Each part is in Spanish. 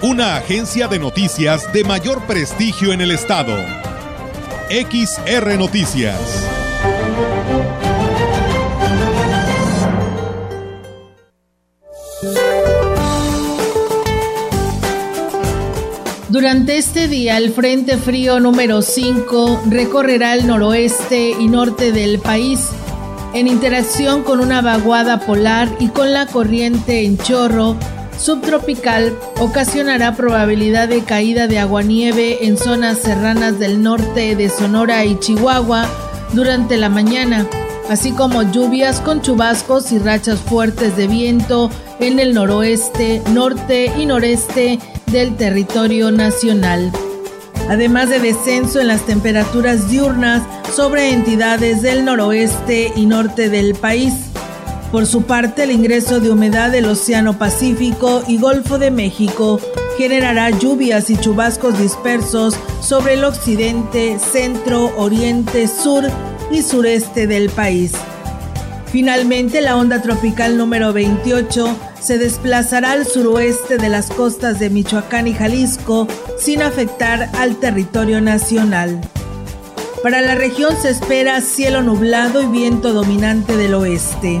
una agencia de noticias de mayor prestigio en el estado. XR Noticias. Durante este día, el Frente Frío número 5 recorrerá el noroeste y norte del país en interacción con una vaguada polar y con la corriente en chorro subtropical ocasionará probabilidad de caída de aguanieve en zonas serranas del norte de Sonora y Chihuahua durante la mañana, así como lluvias con chubascos y rachas fuertes de viento en el noroeste, norte y noreste del territorio nacional. Además de descenso en las temperaturas diurnas sobre entidades del noroeste y norte del país. Por su parte, el ingreso de humedad del Océano Pacífico y Golfo de México generará lluvias y chubascos dispersos sobre el occidente, centro, oriente, sur y sureste del país. Finalmente, la onda tropical número 28 se desplazará al suroeste de las costas de Michoacán y Jalisco sin afectar al territorio nacional. Para la región se espera cielo nublado y viento dominante del oeste.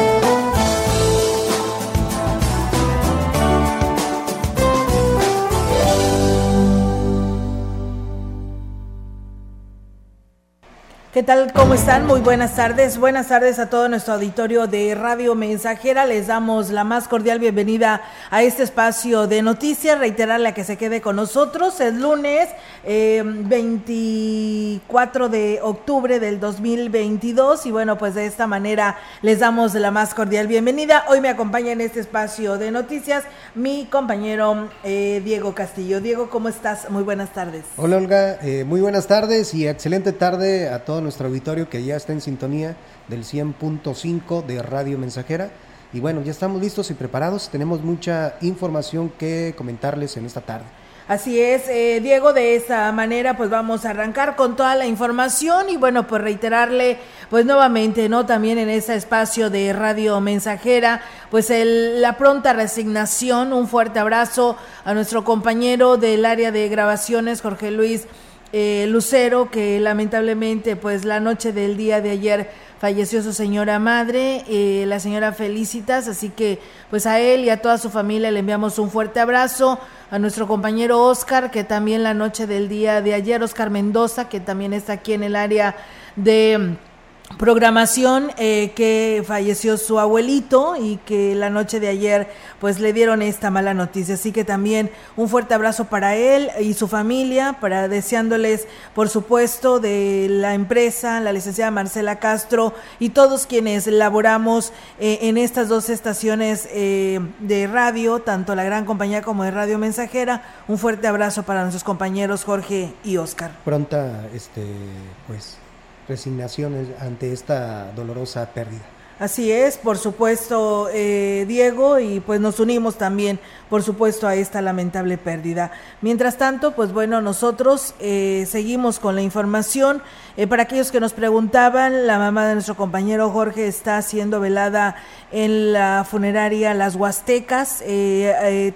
¿Qué tal? ¿Cómo están? Muy buenas tardes. Buenas tardes a todo nuestro auditorio de Radio Mensajera. Les damos la más cordial bienvenida a este espacio de noticias. Reiterarle a que se quede con nosotros. Es lunes 24 eh, de octubre del 2022 y bueno, pues de esta manera les damos la más cordial bienvenida. Hoy me acompaña en este espacio de noticias mi compañero eh, Diego Castillo. Diego, ¿cómo estás? Muy buenas tardes. Hola Olga, eh, muy buenas tardes y excelente tarde a todos nuestro auditorio que ya está en sintonía del 100.5 de Radio Mensajera. Y bueno, ya estamos listos y preparados. Tenemos mucha información que comentarles en esta tarde. Así es, eh, Diego, de esa manera pues vamos a arrancar con toda la información y bueno, pues reiterarle pues nuevamente, ¿no? También en ese espacio de radio mensajera, pues el, la pronta resignación, un fuerte abrazo a nuestro compañero del área de grabaciones, Jorge Luis eh, Lucero, que lamentablemente pues la noche del día de ayer falleció su señora madre, eh, la señora Felicitas, así que pues a él y a toda su familia le enviamos un fuerte abrazo, a nuestro compañero Oscar, que también la noche del día de ayer, Oscar Mendoza, que también está aquí en el área de programación eh, que falleció su abuelito y que la noche de ayer pues le dieron esta mala noticia. Así que también un fuerte abrazo para él y su familia para deseándoles por supuesto de la empresa la licenciada Marcela Castro y todos quienes laboramos eh, en estas dos estaciones eh, de radio tanto la gran compañía como de radio mensajera. Un fuerte abrazo para nuestros compañeros Jorge y Oscar pronta este pues resignación ante esta dolorosa pérdida. Así es, por supuesto, eh, Diego, y pues nos unimos también, por supuesto, a esta lamentable pérdida. Mientras tanto, pues bueno, nosotros eh, seguimos con la información. Eh, para aquellos que nos preguntaban, la mamá de nuestro compañero Jorge está siendo velada en la funeraria Las Huastecas.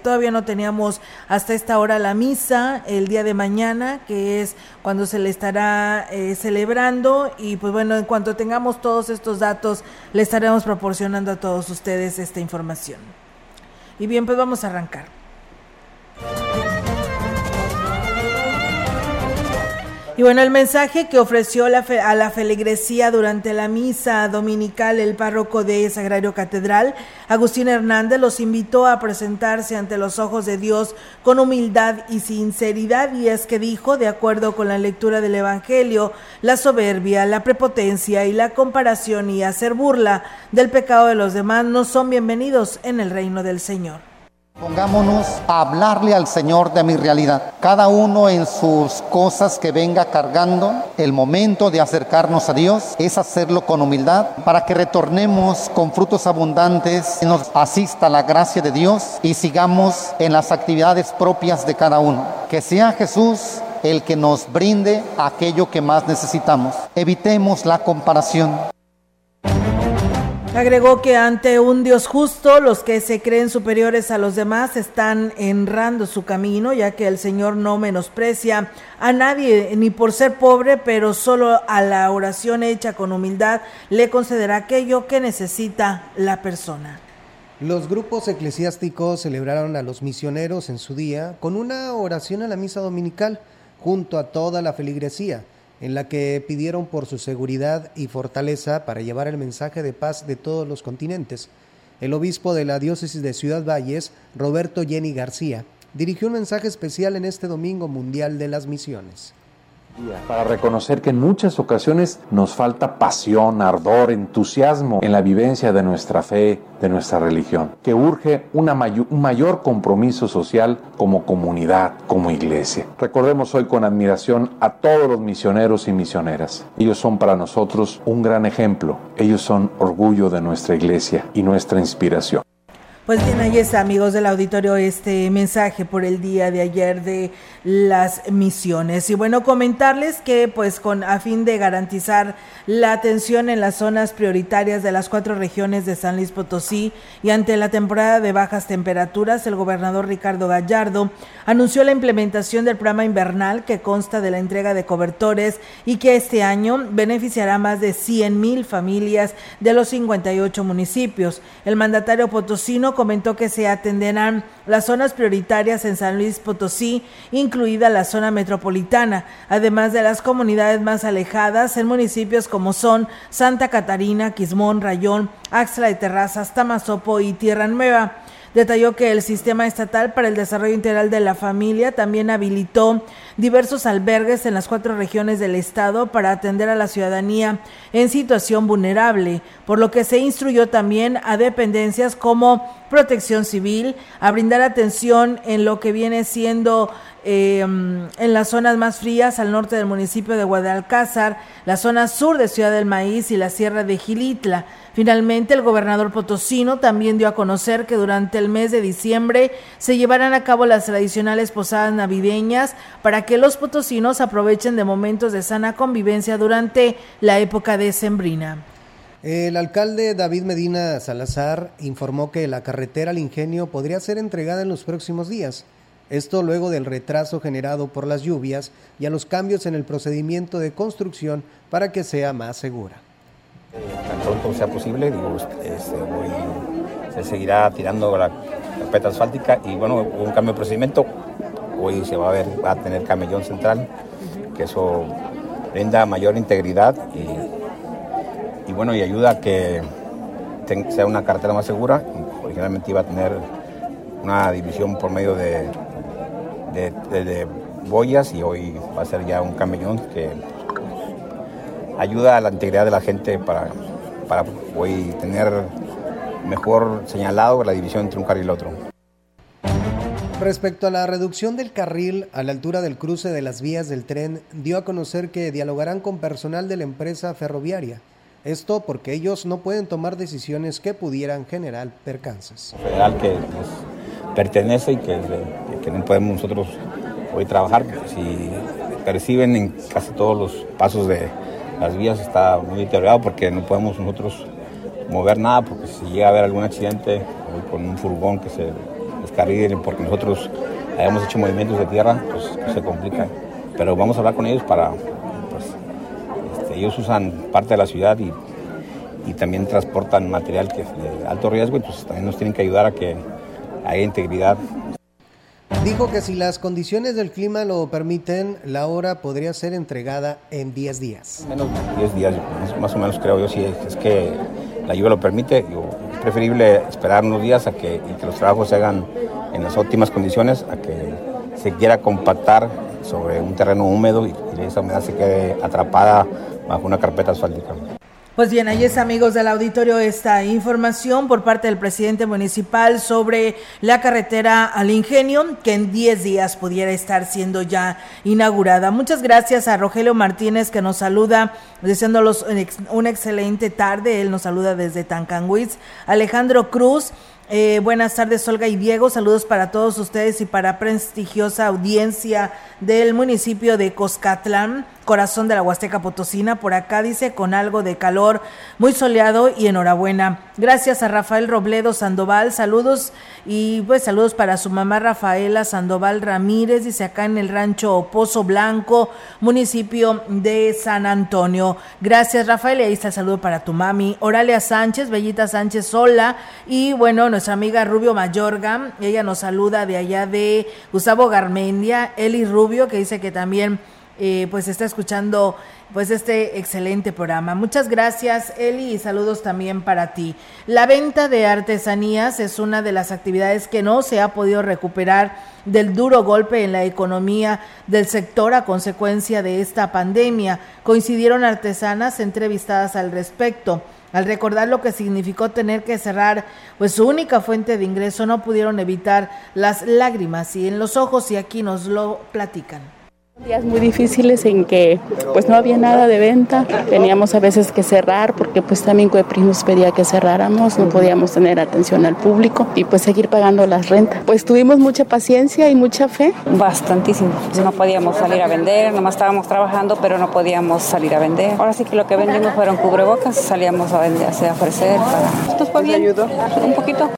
todavía no teníamos hasta esta hora la misa el día de mañana, que es cuando se le estará celebrando. Y pues bueno, en cuanto tengamos todos estos datos, les estaremos proporcionando a todos ustedes esta información. Y bien, pues vamos a arrancar. Y bueno, el mensaje que ofreció la a la feligresía durante la misa dominical el párroco de Sagrario Catedral, Agustín Hernández, los invitó a presentarse ante los ojos de Dios con humildad y sinceridad. Y es que dijo, de acuerdo con la lectura del Evangelio, la soberbia, la prepotencia y la comparación y hacer burla del pecado de los demás no son bienvenidos en el reino del Señor. Pongámonos a hablarle al Señor de mi realidad. Cada uno en sus cosas que venga cargando, el momento de acercarnos a Dios es hacerlo con humildad para que retornemos con frutos abundantes, y nos asista la gracia de Dios y sigamos en las actividades propias de cada uno. Que sea Jesús el que nos brinde aquello que más necesitamos. Evitemos la comparación. Agregó que ante un Dios justo, los que se creen superiores a los demás están enrando su camino, ya que el Señor no menosprecia a nadie, ni por ser pobre, pero solo a la oración hecha con humildad le concederá aquello que necesita la persona. Los grupos eclesiásticos celebraron a los misioneros en su día con una oración a la misa dominical junto a toda la feligresía en la que pidieron por su seguridad y fortaleza para llevar el mensaje de paz de todos los continentes. El obispo de la diócesis de Ciudad Valles, Roberto Jenny García, dirigió un mensaje especial en este Domingo Mundial de las Misiones para reconocer que en muchas ocasiones nos falta pasión, ardor, entusiasmo en la vivencia de nuestra fe, de nuestra religión, que urge un mayor compromiso social como comunidad, como iglesia. Recordemos hoy con admiración a todos los misioneros y misioneras. Ellos son para nosotros un gran ejemplo, ellos son orgullo de nuestra iglesia y nuestra inspiración. Pues bien, ahí está, amigos del auditorio, este mensaje por el día de ayer de las misiones. Y bueno, comentarles que pues con a fin de garantizar la atención en las zonas prioritarias de las cuatro regiones de San Luis Potosí y ante la temporada de bajas temperaturas, el gobernador Ricardo Gallardo anunció la implementación del programa invernal que consta de la entrega de cobertores y que este año beneficiará a más de 100 mil familias de los 58 municipios. El mandatario potosino comentó que se atenderán las zonas prioritarias en San Luis Potosí, incluida la zona metropolitana, además de las comunidades más alejadas en municipios como son Santa Catarina, Quismón, Rayón, Axla de Terrazas, Tamazopo y Tierra Nueva. Detalló que el Sistema Estatal para el Desarrollo Integral de la Familia también habilitó diversos albergues en las cuatro regiones del estado para atender a la ciudadanía en situación vulnerable, por lo que se instruyó también a dependencias como protección civil a brindar atención en lo que viene siendo Em, en las zonas más frías al norte del municipio de Guadalcázar, la zona sur de Ciudad del Maíz y la sierra de Gilitla. Finalmente, el gobernador potosino también dio a conocer que durante el mes de diciembre se llevarán a cabo las tradicionales posadas navideñas para que los potosinos aprovechen de momentos de sana convivencia durante la época decembrina. El alcalde David Medina Salazar informó que la carretera al ingenio podría ser entregada en los próximos días. Esto luego del retraso generado por las lluvias y a los cambios en el procedimiento de construcción para que sea más segura. tan pronto sea posible, digo, este, se seguirá tirando la carpeta asfáltica y bueno, un cambio de procedimiento. Hoy se va a ver, va a tener camellón central, que eso brinda mayor integridad y, bueno, y ayuda a que sea una carretera más segura. Originalmente iba a tener una división por medio de de, boyas y hoy va a ser ya un camellón que ayuda a la integridad de la gente para, para hoy tener mejor señalado la división entre un carril y el otro. Respecto a la reducción del carril a la altura del cruce de las vías del tren, dio a conocer que dialogarán con personal de la empresa ferroviaria. Esto porque ellos no pueden tomar decisiones que pudieran generar percances. Federal que nos pertenece y que que no podemos nosotros hoy trabajar. Si perciben en casi todos los pasos de las vías está muy deteriorado porque no podemos nosotros mover nada porque si llega a haber algún accidente con un furgón que se descarrile porque nosotros hayamos hecho movimientos de tierra, pues se complica. Pero vamos a hablar con ellos para, pues, este, ellos usan parte de la ciudad y, y también transportan material que es de alto riesgo, entonces también nos tienen que ayudar a que haya integridad Dijo que si las condiciones del clima lo permiten, la obra podría ser entregada en 10 días. Menos de 10 días, más, o menos creo yo, si es, que la lluvia lo permite. es preferible esperar unos días a que, los trabajos se hagan en las óptimas condiciones, a que se quiera compactar sobre un terreno húmedo y, y esa humedad se quede atrapada bajo una carpeta asfáltica. Pues bien, ahí es amigos del auditorio esta información por parte del presidente municipal sobre la carretera al ingenio que en 10 días pudiera estar siendo ya inaugurada. Muchas gracias a Rogelio Martínez que nos saluda deseándolos una excelente tarde. Él nos saluda desde Tancanguitz. Alejandro Cruz eh, buenas tardes, Olga y Diego. Saludos para todos ustedes y para prestigiosa audiencia del municipio de Coscatlán, corazón de la Huasteca Potosina. Por acá dice con algo de calor, muy soleado y enhorabuena. Gracias a Rafael Robledo Sandoval. Saludos y pues saludos para su mamá Rafaela Sandoval Ramírez. Dice acá en el rancho Pozo Blanco, municipio de San Antonio. Gracias, Rafael. Y ahí está el saludo para tu mami. Oralia Sánchez, Bellita Sánchez Sola. Y bueno, nuestra amiga Rubio Mayorga. Ella nos saluda de allá de Gustavo Garmendia, Eli Rubio, que dice que también eh, pues está escuchando pues este excelente programa. Muchas gracias Eli y saludos también para ti. La venta de artesanías es una de las actividades que no se ha podido recuperar del duro golpe en la economía del sector a consecuencia de esta pandemia. Coincidieron artesanas entrevistadas al respecto. Al recordar lo que significó tener que cerrar pues su única fuente de ingreso, no pudieron evitar las lágrimas y en los ojos y aquí nos lo platican. Días muy difíciles en que pues no había nada de venta, teníamos a veces que cerrar porque pues también Cuepris nos pedía que cerráramos, no podíamos tener atención al público y pues seguir pagando las rentas. Pues tuvimos mucha paciencia y mucha fe. Bastantísimo, pues, no podíamos salir a vender, nomás estábamos trabajando pero no podíamos salir a vender. Ahora sí que lo que vendimos fueron cubrebocas, salíamos a vender, a ofrecer. Para... Esto fue bien, ayudó un poquito.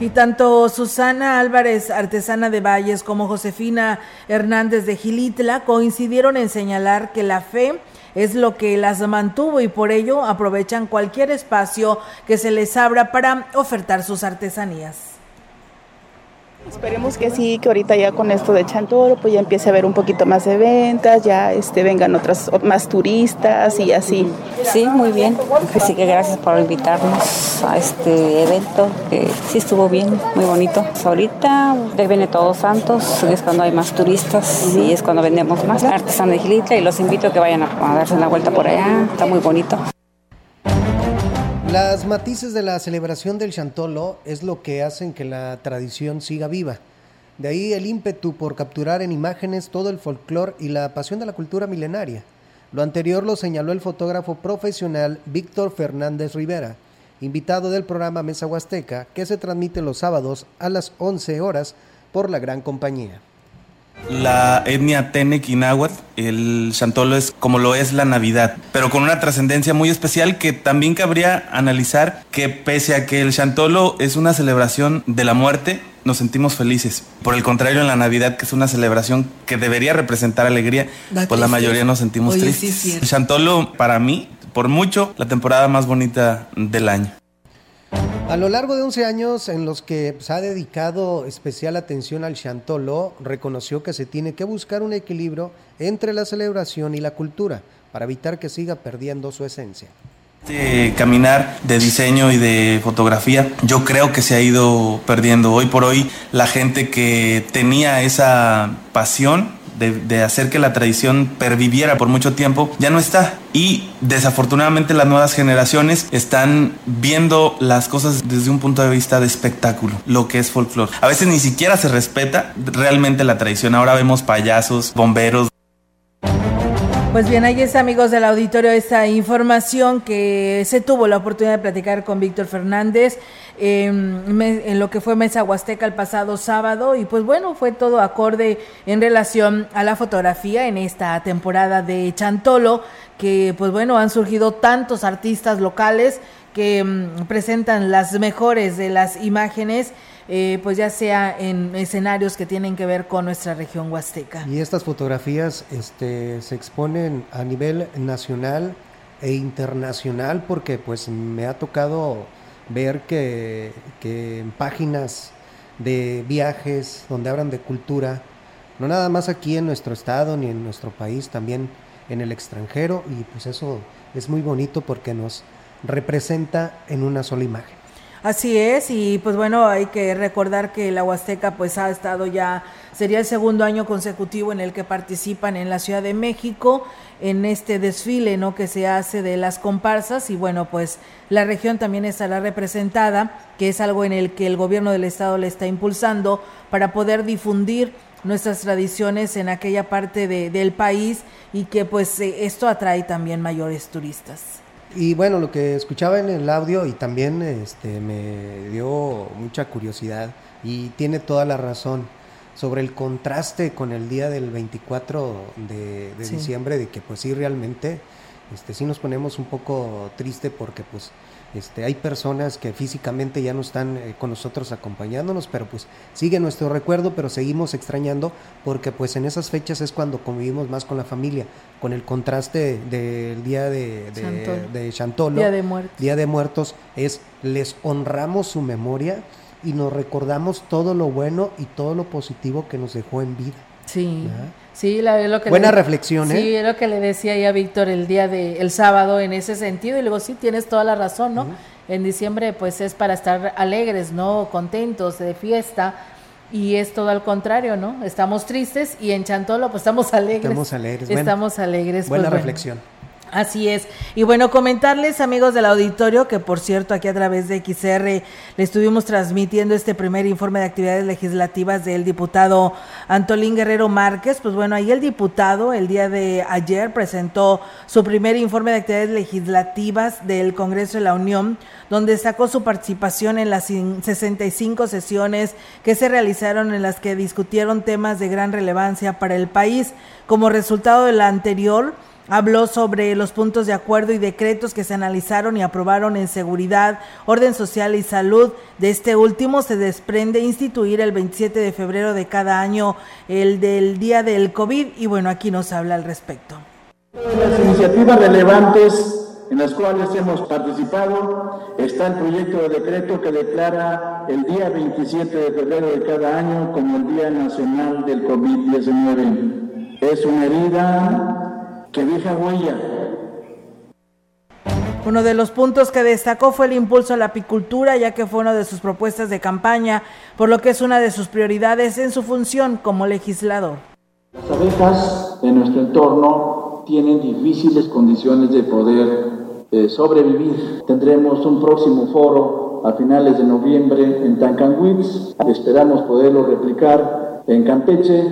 Y tanto Susana Álvarez, artesana de Valles, como Josefina Hernández de Gilitla coincidieron en señalar que la fe es lo que las mantuvo y por ello aprovechan cualquier espacio que se les abra para ofertar sus artesanías. Esperemos que sí, que ahorita ya con esto de Chantoro pues ya empiece a haber un poquito más de ventas, ya este vengan otras más turistas y así. Sí, muy bien. Así que gracias por invitarnos a este evento, que sí estuvo bien, muy bonito. Ahorita viene Todos Santos, es cuando hay más turistas y es cuando vendemos más artesano de Gilitla y los invito a que vayan a, a darse una vuelta por allá, está muy bonito. Las matices de la celebración del Chantolo es lo que hacen que la tradición siga viva. De ahí el ímpetu por capturar en imágenes todo el folclore y la pasión de la cultura milenaria. Lo anterior lo señaló el fotógrafo profesional Víctor Fernández Rivera, invitado del programa Mesa Huasteca, que se transmite los sábados a las 11 horas por la gran compañía. La etnia Tenec y Náhuatl, el Chantolo es como lo es la Navidad, pero con una trascendencia muy especial que también cabría analizar que pese a que el Chantolo es una celebración de la muerte, nos sentimos felices. Por el contrario, en la Navidad, que es una celebración que debería representar alegría, pues la mayoría nos sentimos tristes. el Chantolo, para mí, por mucho, la temporada más bonita del año. A lo largo de 11 años en los que se ha dedicado especial atención al Chantolo, reconoció que se tiene que buscar un equilibrio entre la celebración y la cultura para evitar que siga perdiendo su esencia. Este caminar de diseño y de fotografía, yo creo que se ha ido perdiendo. Hoy por hoy la gente que tenía esa pasión de, hacer que la tradición perviviera por mucho tiempo, ya no está. Y desafortunadamente las nuevas generaciones están viendo las cosas desde un punto de vista de espectáculo, lo que es folclore. A veces ni siquiera se respeta realmente la tradición. Ahora vemos payasos, bomberos, pues bien, ahí está, amigos del auditorio, esta información que se tuvo la oportunidad de platicar con Víctor Fernández em, en lo que fue Mesa Huasteca el pasado sábado. Y pues bueno, fue todo acorde en relación a la fotografía en esta temporada de Chantolo, que pues bueno, han surgido tantos artistas locales que em, presentan las mejores de las imágenes eh, pues ya sea en escenarios que tienen que ver con nuestra región huasteca. Y estas fotografías este, se exponen a nivel nacional e internacional porque pues me ha tocado ver que, en páginas de viajes, donde hablan de cultura, no nada más aquí en nuestro estado ni en nuestro país, también en el extranjero y pues eso es muy bonito porque nos representa en una sola imagen. Así es, y pues bueno, hay que recordar que la Huasteca pues ha estado ya, sería el segundo año consecutivo en el que participan en la Ciudad de México en este desfile, ¿no? Que se hace de las comparsas y bueno, pues la región también estará representada, que es algo en el que el gobierno del estado le está impulsando para poder difundir nuestras tradiciones en aquella parte de, del país y que pues eh, esto atrae también mayores turistas. Y bueno, lo que escuchaba en el audio y también este, me dio mucha curiosidad y tiene toda la razón sobre el contraste con el día del 24 de, diciembre, de que pues sí realmente este, sí nos ponemos un poco triste porque pues este, hay personas que físicamente ya no están eh, con nosotros acompañándonos, pero pues sigue nuestro recuerdo, pero seguimos extrañando porque pues en esas fechas es cuando convivimos más con la familia, con el contraste del día de, de, Chantolo, Día de Muertos. Día de Muertos es les honramos su memoria y nos recordamos todo lo bueno y todo lo positivo que nos dejó en vida. Sí. Sí, la, lo que Buena reflexión, ¿eh? Sí, es lo que le decía ya Víctor el día de el sábado en ese sentido y luego sí tienes toda la razón, ¿no? En diciembre pues es para estar alegres, ¿no? Contentos, de fiesta y es todo al contrario, ¿no? Estamos tristes y en Chantolo pues estamos alegres. Estamos alegres. Estamos alegres. Buena pues, reflexión. Así es. Y bueno, comentarles, amigos del auditorio, que por cierto, aquí a través de XR le estuvimos transmitiendo este primer informe de actividades legislativas del diputado Antolín Guerrero Márquez. Pues bueno, ahí el diputado el día de ayer presentó su primer informe de actividades legislativas del Congreso de la Unión, donde sacó su participación en las 65 sesiones que se realizaron en las que discutieron temas de gran relevancia para el país. Como resultado de la anterior, Habló sobre los puntos de acuerdo y decretos que se analizaron y aprobaron en seguridad, orden social y salud. De este último se desprende instituir el 27 de febrero de cada año el del día del COVID y bueno, aquí nos habla al respecto. Las iniciativas relevantes en las cuales hemos participado está el proyecto de decreto que declara el día 27 de febrero de cada año como el Día Nacional del COVID-19. Es una herida que deja huella. Uno de los puntos que destacó fue el impulso a la apicultura, ya que fue una de sus propuestas de campaña, por lo que es una de sus prioridades en su función como legislador. Las abejas en nuestro entorno tienen difíciles condiciones de poder eh, sobrevivir. Tendremos un próximo foro a finales de noviembre en Tancanwitz. Esperamos poderlo replicar en Campeche,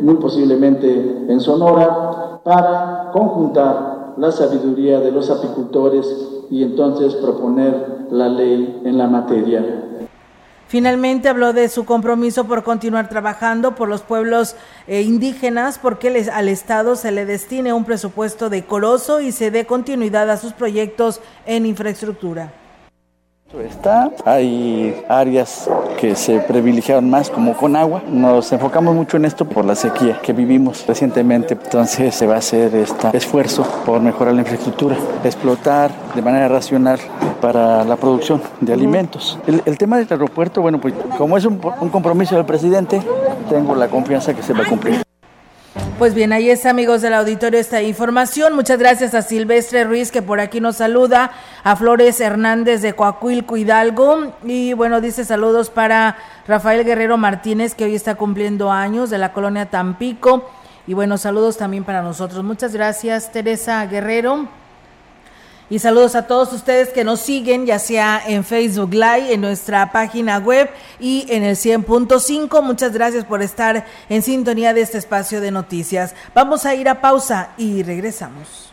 muy posiblemente en Sonora para conjuntar la sabiduría de los apicultores y entonces proponer la ley en la materia. Finalmente habló de su compromiso por continuar trabajando por los pueblos eh, indígenas porque les, al Estado se le destine un presupuesto decoroso y se dé continuidad a sus proyectos en infraestructura. Está, hay áreas que se privilegiaron más como con agua. Nos enfocamos mucho en esto por la sequía que vivimos recientemente. Entonces se va a hacer este esfuerzo por mejorar la infraestructura, explotar de manera racional para la producción de alimentos. El, tema del aeropuerto, bueno, pues como es un, compromiso del presidente, tengo la confianza que se va a cumplir. Pues bien, ahí está, amigos del auditorio, esta información. Muchas gracias a Silvestre Ruiz, que por aquí nos saluda, a Flores Hernández de Coahuilco Hidalgo. Y bueno, dice saludos para Rafael Guerrero Martínez, que hoy está cumpliendo años de la colonia Tampico. Y bueno, saludos también para nosotros. Muchas gracias, Teresa Guerrero. Y saludos a todos ustedes que nos siguen, ya sea en Facebook Live, en nuestra página web y en el 100.5. Muchas gracias por estar en sintonía de este espacio de noticias. Vamos a ir a pausa y regresamos.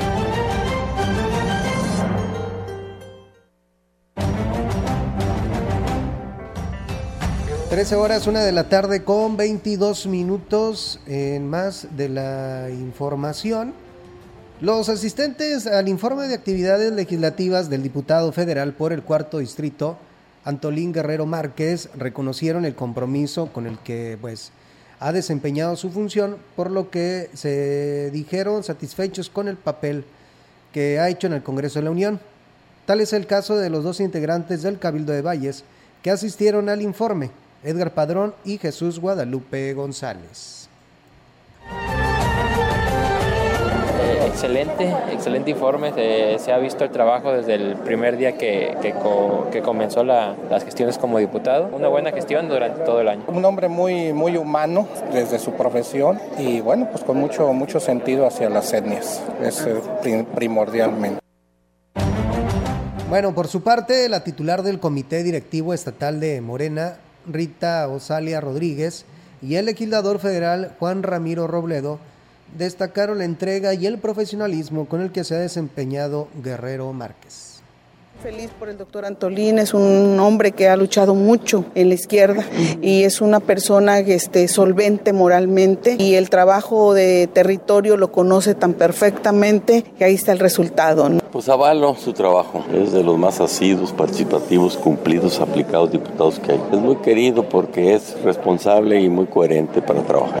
13 horas, una de la tarde con 22 minutos en más de la información. Los asistentes al informe de actividades legislativas del diputado federal por el cuarto distrito, Antolín Guerrero Márquez, reconocieron el compromiso con el que pues, ha desempeñado su función, por lo que se dijeron satisfechos con el papel que ha hecho en el Congreso de la Unión. Tal es el caso de los dos integrantes del Cabildo de Valles que asistieron al informe. Edgar Padrón y Jesús Guadalupe González. Eh, excelente, excelente informe. se ha visto el trabajo desde el primer día que, que, comenzó las gestiones como diputado. Una buena gestión durante todo el año. Un hombre muy, muy humano desde su profesión y bueno, pues con mucho, mucho sentido hacia las etnias. Es eh, primordialmente. Bueno, por su parte, la titular del Comité Directivo Estatal de Morena, Rita Osalia Rodríguez y el legislador federal Juan Ramiro Robledo destacaron la entrega y el profesionalismo con el que se ha desempeñado Guerrero Márquez. Feliz por el doctor Antolín, es un hombre que ha luchado mucho en la izquierda y es una persona este, solvente moralmente y el trabajo de territorio lo conoce tan perfectamente que ahí está el resultado. Pues avalo su trabajo, es de los más asiduos, participativos, cumplidos, aplicados diputados que hay. Es muy querido porque es responsable y muy coherente para trabajar.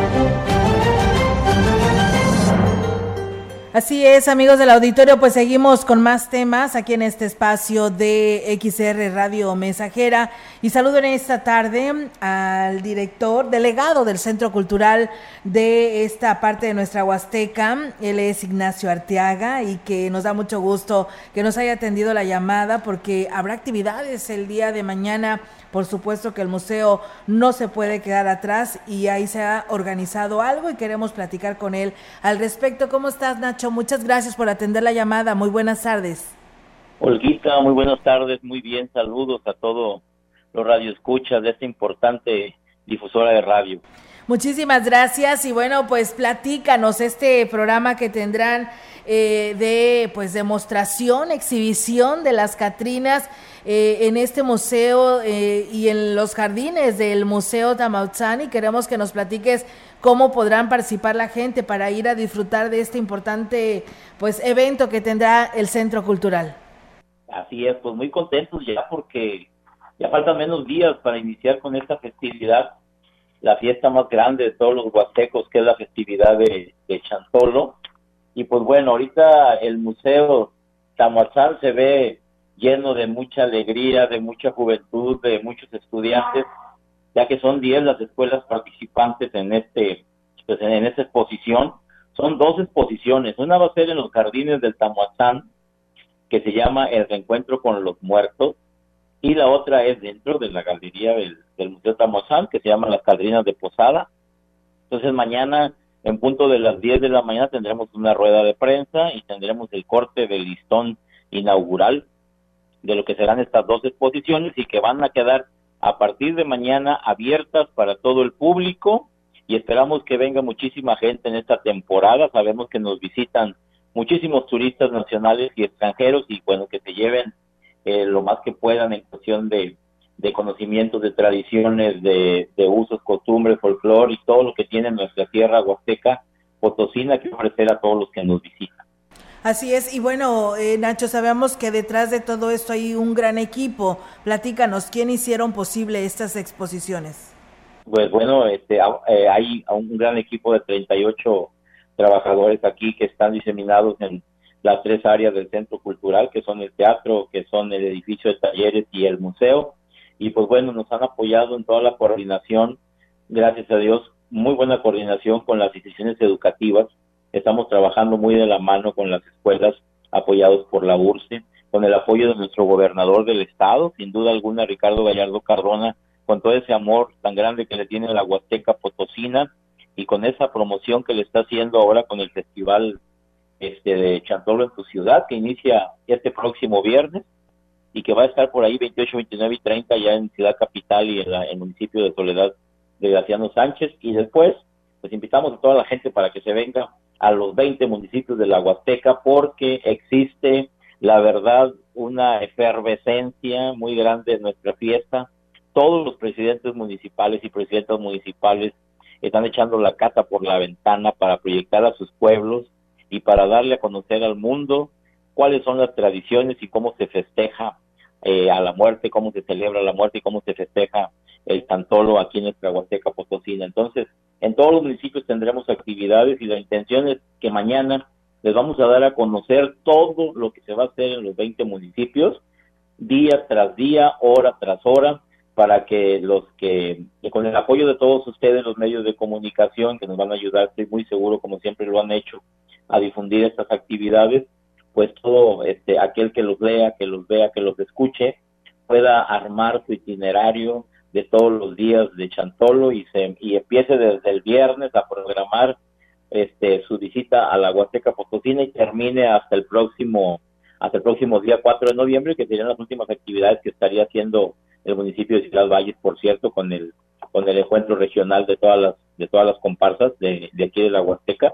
Así es, amigos del auditorio, pues seguimos con más temas aquí en este espacio de XR Radio Mensajera y saludo en esta tarde al director, delegado del Centro Cultural de esta parte de nuestra Huasteca, él es Ignacio Arteaga y que nos da mucho gusto que nos haya atendido la llamada porque habrá actividades el día de mañana por supuesto que el museo no se puede quedar atrás y ahí se ha organizado algo y queremos platicar con él al respecto. ¿Cómo estás, Nacho? Muchas gracias por atender la llamada. Muy buenas tardes. Olguita, muy buenas tardes. Muy bien, saludos a todos los radioescuchas de esta importante difusora de radio. Muchísimas gracias y bueno, pues platícanos este programa que tendrán eh, de pues demostración, exhibición de las Catrinas eh, en este museo eh, y en los jardines del Museo Tamautzani. Queremos que nos platiques cómo podrán participar la gente para ir a disfrutar de este importante pues evento que tendrá el Centro Cultural. Así es, pues muy contentos ya porque ya faltan menos días para iniciar con esta festividad, la fiesta más grande de todos los huastecos, que es la festividad de, Chantolo y pues bueno, ahorita el Museo Tamuazal se ve lleno de mucha alegría, de mucha juventud, de muchos estudiantes, ya que son 10 las escuelas participantes en este pues en esta exposición. Son dos exposiciones. Una va a ser en los jardines del Tamuazán, que se llama El Reencuentro con los Muertos, y la otra es dentro de la galería del, del Museo Tamuazán, que se llama Las Cadrinas de Posada. Entonces mañana en punto de las 10 de la mañana tendremos una rueda de prensa y tendremos el corte del listón inaugural de lo que serán estas dos exposiciones y que van a quedar a partir de mañana abiertas para todo el público y esperamos que venga muchísima gente en esta temporada. Sabemos que nos visitan muchísimos turistas nacionales y extranjeros y bueno, que se lleven eh, lo más que puedan en cuestión de, de conocimientos, de tradiciones, de, usos, costumbres, folclore y todo lo que tiene nuestra tierra huasteca potosina que ofrecer a todos los que nos visitan. Así es, y bueno, eh, Nacho, sabemos que detrás de todo esto hay un gran equipo. Platícanos, ¿quién hicieron posible estas exposiciones? Pues bueno, este, eh, hay un gran equipo de 38 trabajadores aquí que están diseminados en las tres áreas del centro cultural, que son el teatro, que son el edificio de talleres y el museo y pues bueno, nos han apoyado en toda la coordinación, gracias a Dios, muy buena coordinación con las instituciones educativas, estamos trabajando muy de la mano con las escuelas apoyados por la URSE, con el apoyo de nuestro gobernador del estado, sin duda alguna Ricardo Gallardo Cardona, con todo ese amor tan grande que le tiene la Huasteca Potosina y con esa promoción que le está haciendo ahora con el festival este de Chantolo en tu ciudad que inicia este próximo viernes y que va a estar por ahí 28, 29 y 30 ya en Ciudad Capital y en el municipio de Soledad de Graciano Sánchez. Y después, pues invitamos a toda la gente para que se venga a los 20 municipios de la Huasteca porque existe, la verdad, una efervescencia muy grande en nuestra fiesta. Todos los presidentes municipales y presidentas municipales están echando la cata por la ventana para proyectar a sus pueblos y para darle a conocer al mundo cuáles son las tradiciones y cómo se festeja eh, a la muerte, cómo se celebra la muerte y cómo se festeja el Tantolo aquí en nuestra Huasteca Potosina. Entonces, en todos los municipios tendremos actividades y la intención es que mañana les vamos a dar a conocer todo lo que se va a hacer en los 20 municipios, día tras día, hora tras hora, para que los que, con el apoyo de todos ustedes, los medios de comunicación que nos van a ayudar, estoy muy seguro, como siempre lo han hecho, a difundir estas actividades, pues todo este, aquel que los lea, que los vea, que los escuche, pueda armar su itinerario de todos los días de Chantolo y, se, y empiece desde el viernes a programar este, su visita a la Huasteca Potosina y termine hasta el próximo hasta el próximo día 4 de noviembre, que serían las últimas actividades que estaría haciendo el municipio de Ciudad Valles, por cierto, con el con el encuentro regional de todas las de todas las comparsas de, de aquí de la Huasteca.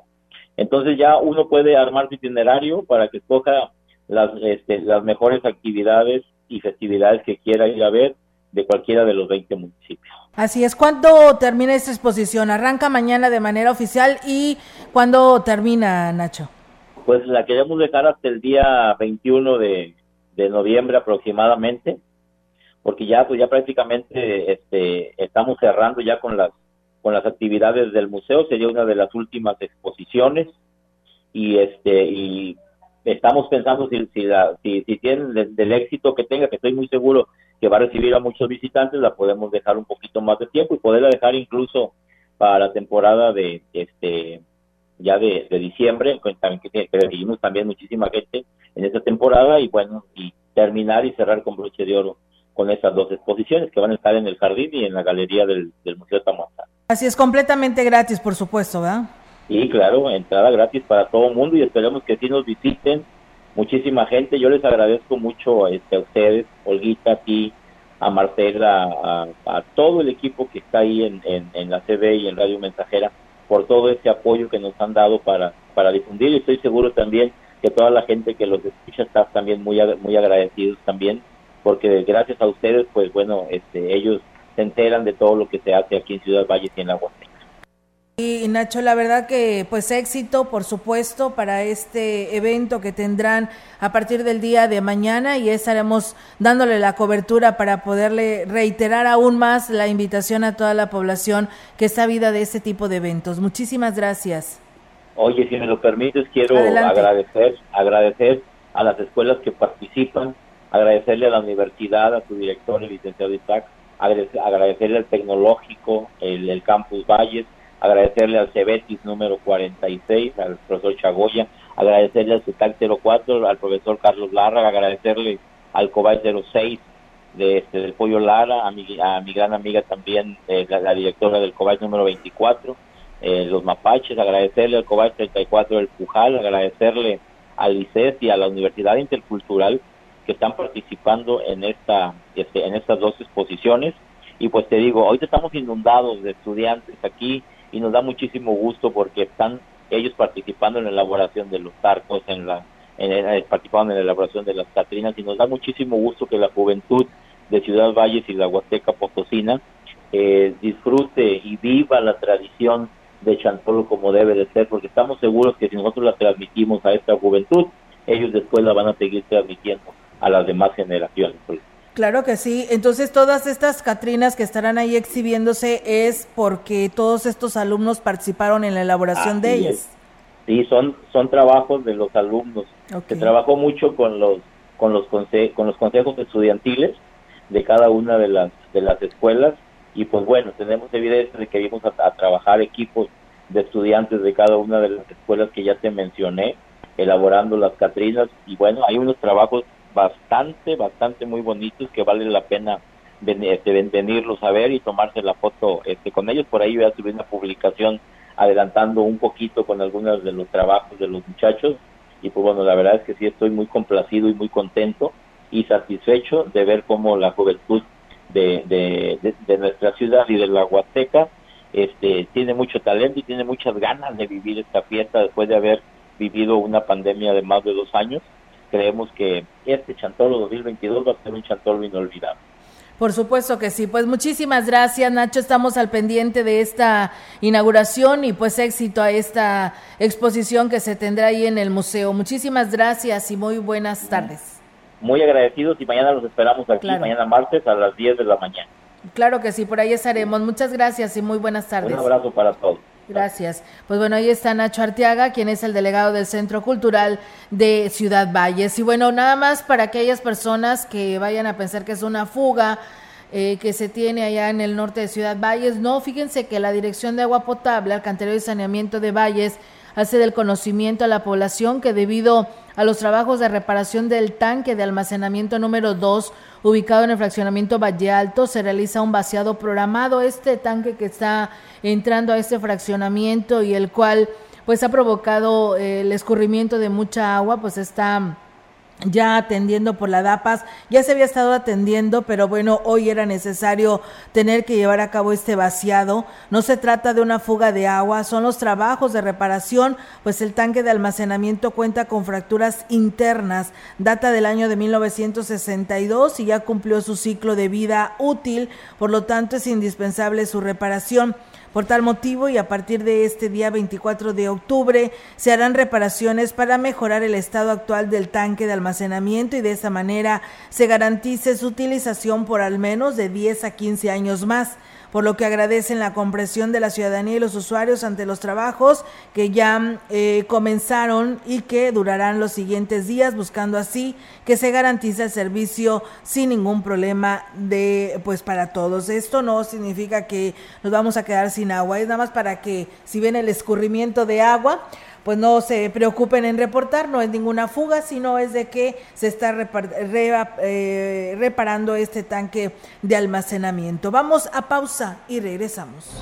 Entonces ya uno puede armar su itinerario para que escoja las, este, las mejores actividades y festividades que quiera ir a ver de cualquiera de los 20 municipios. Así es, ¿cuándo termina esta exposición? ¿Arranca mañana de manera oficial y cuándo termina, Nacho? Pues la queremos dejar hasta el día 21 de, de noviembre aproximadamente, porque ya pues ya prácticamente este, estamos cerrando ya con las con las actividades del museo, sería una de las últimas exposiciones y este y estamos pensando si si, si, si tienen del, éxito que tenga, que estoy muy seguro que va a recibir a muchos visitantes, la podemos dejar un poquito más de tiempo y poderla dejar incluso para la temporada de este ya de, diciembre, también que, recibimos también muchísima gente en esta temporada y bueno, y terminar y cerrar con broche de oro con esas dos exposiciones que van a estar en el jardín y en la galería del, Museo Tamuazán. Así es, completamente gratis, por supuesto, ¿verdad? Sí, claro, entrada gratis para todo el mundo y esperemos que sí nos visiten muchísima gente. Yo les agradezco mucho este, a ustedes, Olguita, a ti, a Marcela, a, todo el equipo que está ahí en, la CB y en Radio Mensajera por todo ese apoyo que nos han dado para, para difundir y estoy seguro también que toda la gente que los escucha está también muy, muy agradecidos también porque gracias a ustedes pues bueno este ellos se enteran de todo lo que se hace aquí en Ciudad Valles y en la. Y Nacho, la verdad que pues éxito, por supuesto, para este evento que tendrán a partir del día de mañana y estaremos dándole la cobertura para poderle reiterar aún más la invitación a toda la población que está vida de este tipo de eventos. Muchísimas gracias. Oye, si me lo permites, quiero agradecer, agradecer a las escuelas que participan, agradecerle a la universidad, a su director, el licenciado Isaac, agradecerle al tecnológico, el, el Campus Valles, agradecerle al Cebetis número 46, al profesor Chagoya, agradecerle al CETAC 04, al profesor Carlos Lara, agradecerle al COBAI 06 de este, del Pollo Lara, a mi, a mi gran amiga también, eh, la, directora del COBAI número 24, eh, los Mapaches, agradecerle al COBAI 34 del Pujal, agradecerle al ICES y a la Universidad Intercultural que están participando en esta este, en estas dos exposiciones. Y pues te digo, hoy estamos inundados de estudiantes aquí y nos da muchísimo gusto porque están ellos participando en la elaboración de los arcos, en la, en, en, participando en la elaboración de las Catrinas y nos da muchísimo gusto que la juventud de Ciudad Valles y la Huasteca Potosina eh, disfrute y viva la tradición de Chantolo como debe de ser, porque estamos seguros que si nosotros la transmitimos a esta juventud, ellos después la van a seguir transmitiendo a las demás generaciones. Claro que sí. Entonces, todas estas Catrinas que estarán ahí exhibiéndose es porque todos estos alumnos participaron en la elaboración de ellas. Sí, son son trabajos de los alumnos. Se trabajó mucho con los con los con los consejos estudiantiles de cada una de las de las escuelas y pues bueno, tenemos evidencia de que vimos a, trabajar equipos de estudiantes de cada una de las escuelas que ya te mencioné, elaborando las Catrinas y bueno, hay unos trabajos bastante, bastante muy bonitos que vale la pena este, venirlos a ver y tomarse la foto este, con ellos. Por ahí voy a subir una publicación adelantando un poquito con algunos de los trabajos de los muchachos y pues bueno, la verdad es que sí estoy muy complacido y muy contento y satisfecho de ver cómo la juventud de, de, de, nuestra ciudad y de la Huasteca este, tiene mucho talento y tiene muchas ganas de vivir esta fiesta después de haber vivido una pandemia de más de dos años creemos que este Chantolo 2022 va a ser un Chantolo inolvidable. Por supuesto que sí. Pues muchísimas gracias, Nacho. Estamos al pendiente de esta inauguración y pues éxito a esta exposición que se tendrá ahí en el museo. Muchísimas gracias y muy buenas tardes. Muy agradecidos y mañana los esperamos aquí, mañana martes a las 10 de la mañana. Claro que sí, por ahí estaremos. Muchas gracias y muy buenas tardes. Un abrazo para todos. Gracias. Pues bueno, ahí está Nacho Arteaga, quien es el delegado del Centro Cultural de Ciudad Valles. Y bueno, nada más para aquellas personas que vayan a pensar que es una fuga eh, que se tiene allá en el norte de Ciudad Valles. No, fíjense que la Dirección de Agua Potable, Alcantarillado y Saneamiento de Valles, hace del conocimiento a la población que debido a los trabajos de reparación del tanque de almacenamiento número 2, ubicado en el fraccionamiento Valle Alto, se realiza un vaciado programado. Este tanque que está entrando a este fraccionamiento y el cual pues ha provocado eh, el escurrimiento de mucha agua, pues está ya atendiendo por la DAPAS, ya se había estado atendiendo, pero bueno, hoy era necesario tener que llevar a cabo este vaciado. No se trata de una fuga de agua, son los trabajos de reparación, pues el tanque de almacenamiento cuenta con fracturas internas, data del año de 1962 y ya cumplió su ciclo de vida útil, por lo tanto es indispensable su reparación. Por tal motivo y a partir de este día 24 de octubre se harán reparaciones para mejorar el estado actual del tanque de almacenamiento y de esa manera se garantice su utilización por al menos de 10 a 15 años más por lo que agradecen la comprensión de la ciudadanía y los usuarios ante los trabajos que ya eh, comenzaron y que durarán los siguientes días, buscando así que se garantice el servicio sin ningún problema de pues para todos. Esto no significa que nos vamos a quedar sin agua, es nada más para que si ven el escurrimiento de agua, pues no se preocupen en reportar, no es ninguna fuga, sino es de que se está eh, reparando este tanque de almacenamiento. Vamos a pausa y regresamos.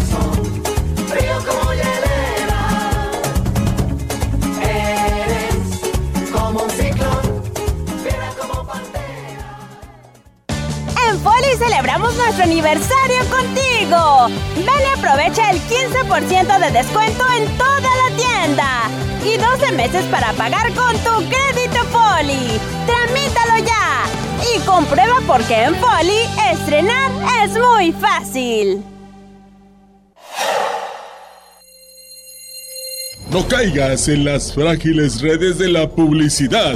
Poli celebramos nuestro aniversario contigo. Ven y aprovecha el 15% de descuento en toda la tienda. Y 12 meses para pagar con tu crédito Poli. Tramítalo ya. Y comprueba por qué en Poli estrenar es muy fácil. No caigas en las frágiles redes de la publicidad.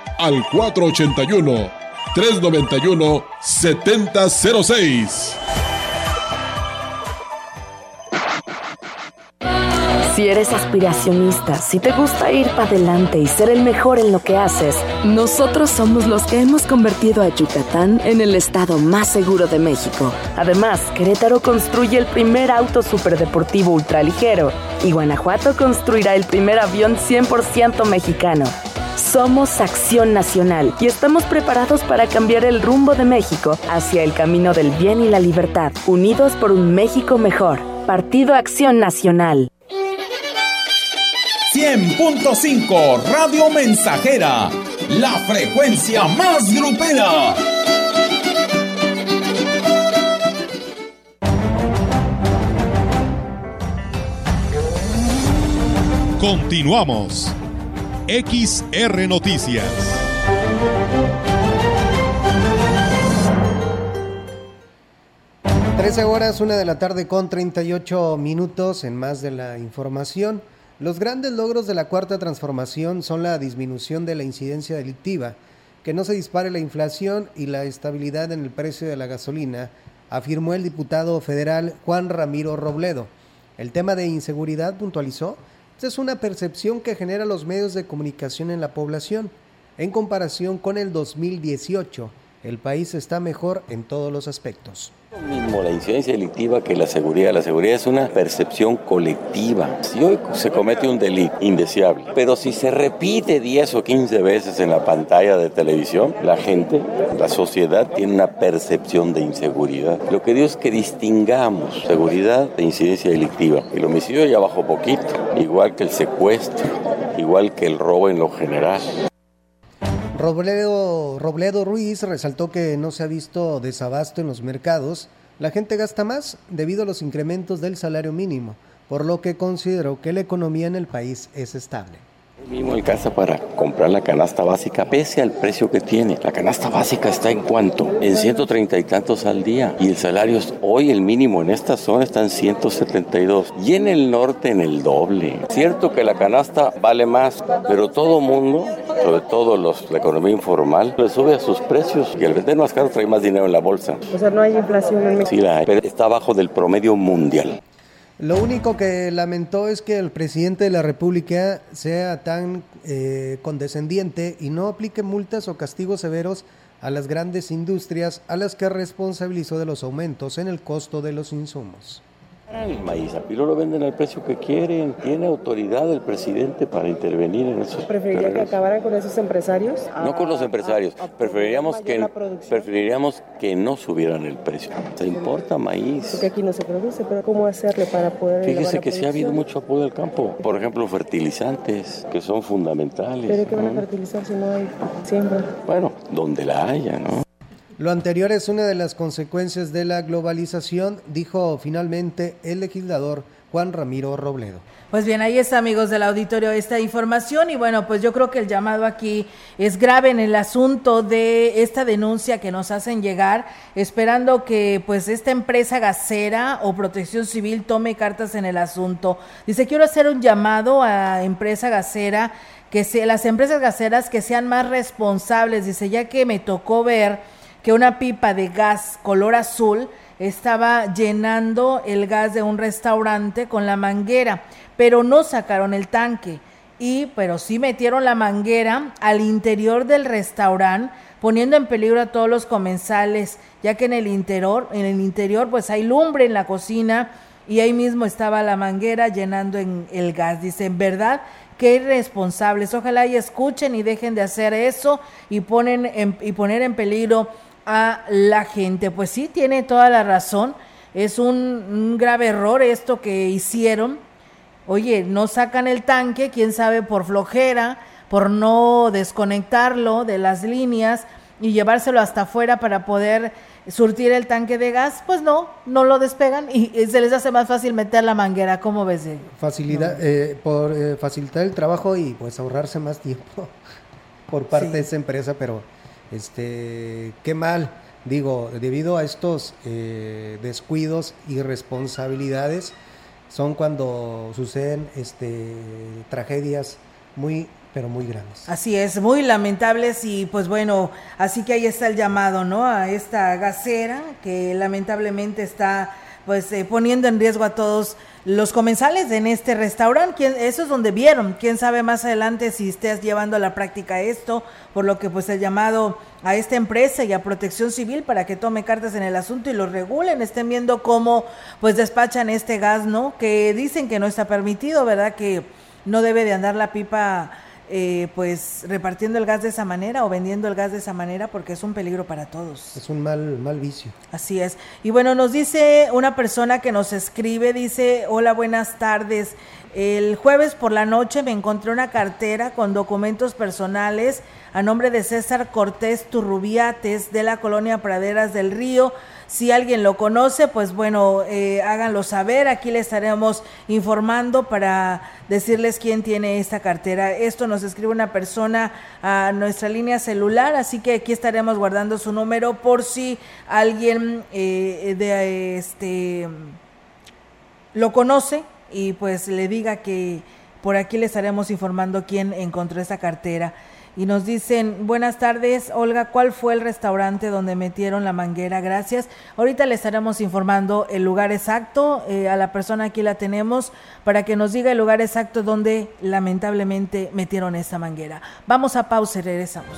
al 481-391-7006. Si eres aspiracionista, si te gusta ir para adelante y ser el mejor en lo que haces, nosotros somos los que hemos convertido a Yucatán en el estado más seguro de México. Además, Querétaro construye el primer auto superdeportivo ultraligero y Guanajuato construirá el primer avión 100% mexicano. Somos Acción Nacional y estamos preparados para cambiar el rumbo de México hacia el camino del bien y la libertad, unidos por un México mejor. Partido Acción Nacional. 100.5 Radio Mensajera, la frecuencia más grupera. Continuamos. XR Noticias. Trece horas, una de la tarde con 38 minutos en más de la información. Los grandes logros de la cuarta transformación son la disminución de la incidencia delictiva, que no se dispare la inflación y la estabilidad en el precio de la gasolina, afirmó el diputado federal Juan Ramiro Robledo. El tema de inseguridad puntualizó, esta es una percepción que genera los medios de comunicación en la población. En comparación con el 2018, el país está mejor en todos los aspectos. Mismo la incidencia delictiva que la seguridad. La seguridad es una percepción colectiva. Si hoy se comete un delito indeseable, pero si se repite 10 o 15 veces en la pantalla de televisión, la gente, la sociedad tiene una percepción de inseguridad. Lo que digo es que distingamos seguridad de incidencia delictiva. El homicidio ya bajó poquito, igual que el secuestro, igual que el robo en lo general. Robledo, Robledo Ruiz resaltó que no se ha visto desabasto en los mercados. La gente gasta más debido a los incrementos del salario mínimo, por lo que consideró que la economía en el país es estable. Mismo alcanza para comprar la canasta básica pese al precio que tiene. La canasta básica está en cuánto? En 130 y tantos al día. Y el salario es hoy el mínimo en esta zona está en 172. Y en el norte en el doble. Cierto que la canasta vale más, pero todo mundo, sobre todo los, la economía informal, le sube a sus precios. Y al vender más caro trae más dinero en la bolsa. O sea, no hay inflación en México. Sí, la hay, pero está abajo del promedio mundial. Lo único que lamentó es que el presidente de la República sea tan eh, condescendiente y no aplique multas o castigos severos a las grandes industrias a las que responsabilizó de los aumentos en el costo de los insumos. El maíz a Pilo lo venden al precio que quieren. Tiene autoridad el presidente para intervenir en eso. ¿Preferiría que acabaran con esos empresarios? No con los empresarios. preferiríamos, que, preferiríamos que no subieran el precio. ¿Se importa maíz? Porque aquí no se produce, pero ¿cómo hacerle para poder... Fíjese que sí ha habido mucho apoyo al campo. Por ejemplo, fertilizantes, que son fundamentales. ¿Pero qué van a fertilizar si no hay siembra? Bueno, donde la haya, ¿no? Lo anterior es una de las consecuencias de la globalización, dijo finalmente el legislador Juan Ramiro Robledo. Pues bien, ahí está, amigos del auditorio, esta información. Y bueno, pues yo creo que el llamado aquí es grave en el asunto de esta denuncia que nos hacen llegar, esperando que pues esta empresa gasera o protección civil tome cartas en el asunto. Dice, quiero hacer un llamado a empresa gasera, que se, las empresas gaseras que sean más responsables. Dice, ya que me tocó ver que una pipa de gas color azul estaba llenando el gas de un restaurante con la manguera, pero no sacaron el tanque. Y, pero sí metieron la manguera al interior del restaurante, poniendo en peligro a todos los comensales, ya que en el interior, en el interior, pues hay lumbre en la cocina y ahí mismo estaba la manguera llenando en el gas. Dicen, ¿verdad? Qué irresponsables. Ojalá y escuchen y dejen de hacer eso y ponen y poner en peligro a la gente. Pues sí, tiene toda la razón. Es un, grave error esto que hicieron. Oye, no sacan el tanque, quién sabe, por flojera, por no desconectarlo de las líneas y llevárselo hasta afuera para poder surtir el tanque de gas, pues no, no lo despegan y se les hace más fácil meter la manguera, ¿cómo ves? Facilidad, eh, por eh, facilitar el trabajo y pues ahorrarse más tiempo por parte de esa empresa, pero este, qué mal, digo, debido a estos eh, descuidos y responsabilidades, son cuando suceden este, tragedias muy pero muy grandes. Así es, muy lamentables y pues bueno, así que ahí está el llamado, ¿no? A esta gasera que lamentablemente está pues eh, poniendo en riesgo a todos los comensales en este restaurante. Eso es donde vieron. Quién sabe más adelante si estés llevando a la práctica esto, por lo que pues el llamado a esta empresa y a Protección Civil para que tome cartas en el asunto y lo regulen, estén viendo cómo pues despachan este gas, ¿no? Que dicen que no está permitido, ¿verdad? Que no debe de andar la pipa eh, pues repartiendo el gas de esa manera o vendiendo el gas de esa manera porque es un peligro para todos. Es un mal, mal vicio. Así es. Y bueno, nos dice una persona que nos escribe, dice, hola, buenas tardes. El jueves por la noche me encontré una cartera con documentos personales a nombre de César Cortés Turrubiates de la colonia Praderas del Río. Si alguien lo conoce, pues bueno, eh, háganlo saber. Aquí le estaremos informando para decirles quién tiene esta cartera. Esto nos escribe una persona a nuestra línea celular, así que aquí estaremos guardando su número por si alguien eh, de este lo conoce y pues le diga que por aquí le estaremos informando quién encontró esta cartera y nos dicen, buenas tardes, Olga, ¿cuál fue el restaurante donde metieron la manguera? Gracias. Ahorita le estaremos informando el lugar exacto, eh, a la persona aquí la tenemos, para que nos diga el lugar exacto donde lamentablemente metieron esa manguera. Vamos a pausa y regresamos.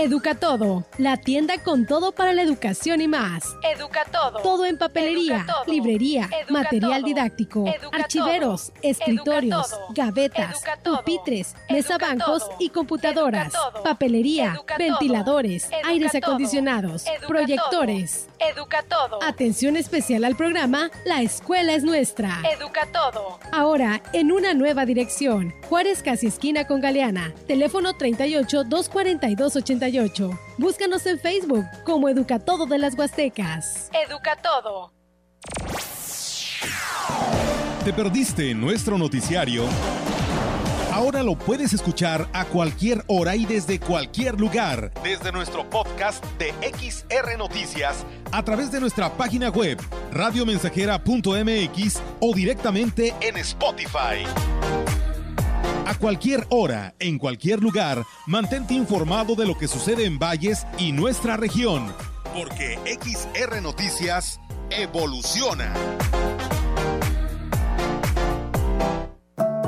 Educa Todo, la tienda con todo para la educación y más. Educa todo. Todo en papelería, librería, material didáctico, archiveros, escritorios, gavetas, pupitres, mesabancos y computadoras, papelería, ventiladores, aires acondicionados, proyectores. Educa todo. Atención especial al programa La escuela es nuestra. Educa todo. Ahora, en una nueva dirección. Juárez casi esquina con Galeana. Teléfono 38 242 88. Búscanos en Facebook como Educatodo de las Huastecas. Educa todo. ¿Te perdiste nuestro noticiario? Ahora lo puedes escuchar a cualquier hora y desde cualquier lugar, desde nuestro podcast de XR Noticias, a través de nuestra página web, radiomensajera.mx o directamente en Spotify. A cualquier hora, en cualquier lugar, mantente informado de lo que sucede en Valles y nuestra región, porque XR Noticias evoluciona.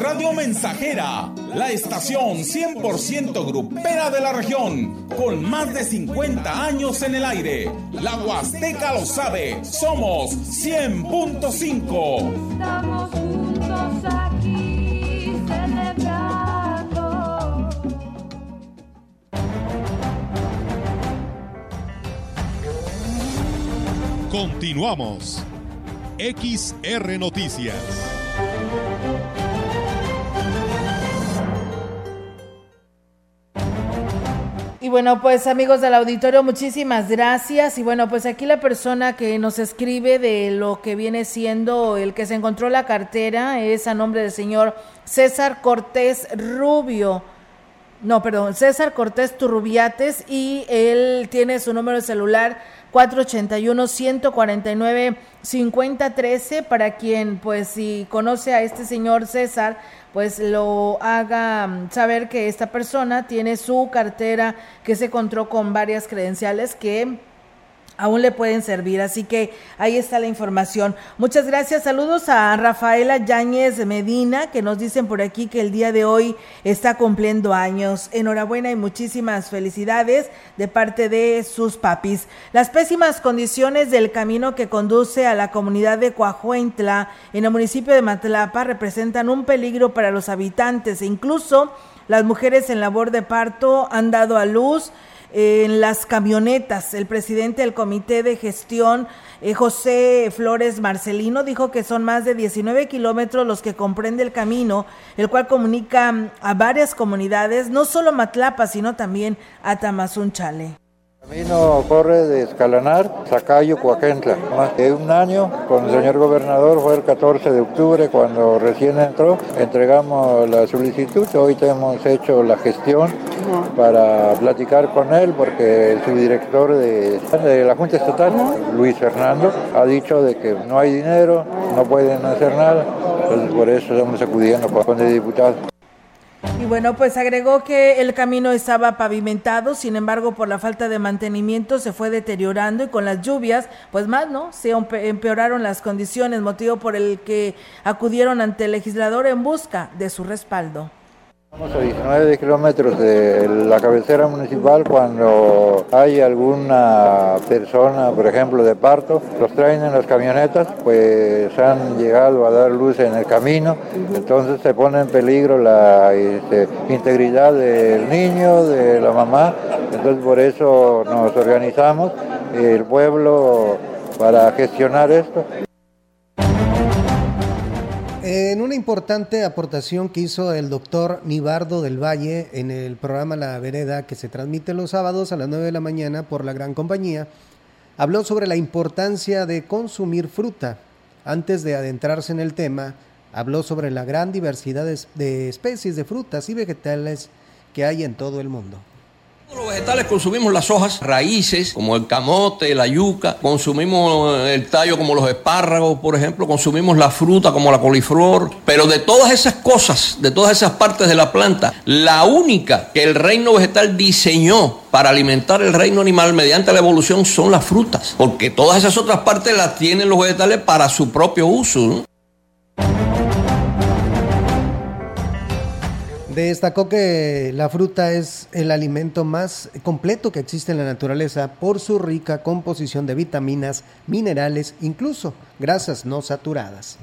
Radio Mensajera, la estación 100% grupera de la región, con más de 50 años en el aire. La Huasteca lo sabe, somos 100.5. Estamos juntos aquí celebrando. Continuamos. XR Noticias. Bueno, pues amigos del auditorio, muchísimas gracias. Y bueno, pues aquí la persona que nos escribe de lo que viene siendo el que se encontró la cartera es a nombre del señor César Cortés Rubio. No, perdón, César Cortés Turrubiates y él tiene su número de celular 481-149-5013 para quien pues si conoce a este señor César pues lo haga mm, saber que esta persona tiene su cartera que se encontró con varias credenciales que aún le pueden servir. Así que ahí está la información. Muchas gracias. Saludos a Rafaela Yáñez Medina, que nos dicen por aquí que el día de hoy está cumpliendo años. Enhorabuena y muchísimas felicidades de parte de sus papis. Las pésimas condiciones del camino que conduce a la comunidad de Coahuentla, en el municipio de Matlapa, representan un peligro para los habitantes incluso las mujeres en labor de parto han dado a luz en las camionetas. El presidente del comité de gestión, eh, José Flores Marcelino, dijo que son más de 19 kilómetros los que comprende el camino, el cual comunica mm, a varias comunidades, no solo Matlapa, sino también a Tamazunchale. El camino corre de Escalanar, Zacayo, Coacentla. Más de un año con el señor gobernador, fue el 14 de octubre cuando recién entró, entregamos la solicitud. Hoy hemos hecho la gestión para platicar con él porque el subdirector de, de la Junta Estatal, Luis Fernando, ha dicho de que no hay dinero, no pueden hacer nada. Entonces por eso estamos acudiendo con el diputado. Y bueno, pues agregó que el camino estaba pavimentado, sin embargo, por la falta de mantenimiento se fue deteriorando y con las lluvias, pues más, ¿no? Se empe- empeoraron las condiciones, motivo por el que acudieron ante el legislador en busca de su respaldo. Estamos a 19 kilómetros de la cabecera municipal cuando hay alguna persona, por ejemplo, de parto, los traen en las camionetas, pues han llegado a dar luz en el camino, entonces se pone en peligro la integridad del niño, de la mamá, entonces por eso nos organizamos, el pueblo, para gestionar esto. En una importante aportación que hizo el doctor Nibardo del Valle en el programa La Vereda, que se transmite los sábados a las 9 de la mañana por la gran compañía, habló sobre la importancia de consumir fruta. Antes de adentrarse en el tema, habló sobre la gran diversidad de, especies de frutas y vegetales que hay en todo el mundo. Los vegetales consumimos las hojas, raíces, como el camote, la yuca, consumimos el tallo como los espárragos, por ejemplo, consumimos la fruta como la coliflor, pero de todas esas cosas, de todas esas partes de la planta, la única que el reino vegetal diseñó para alimentar el reino animal mediante la evolución son las frutas, porque todas esas otras partes las tienen los vegetales para su propio uso. Destacó que la fruta es el alimento más completo que existe en la naturaleza por su rica composición de vitaminas, minerales, incluso grasas no saturadas.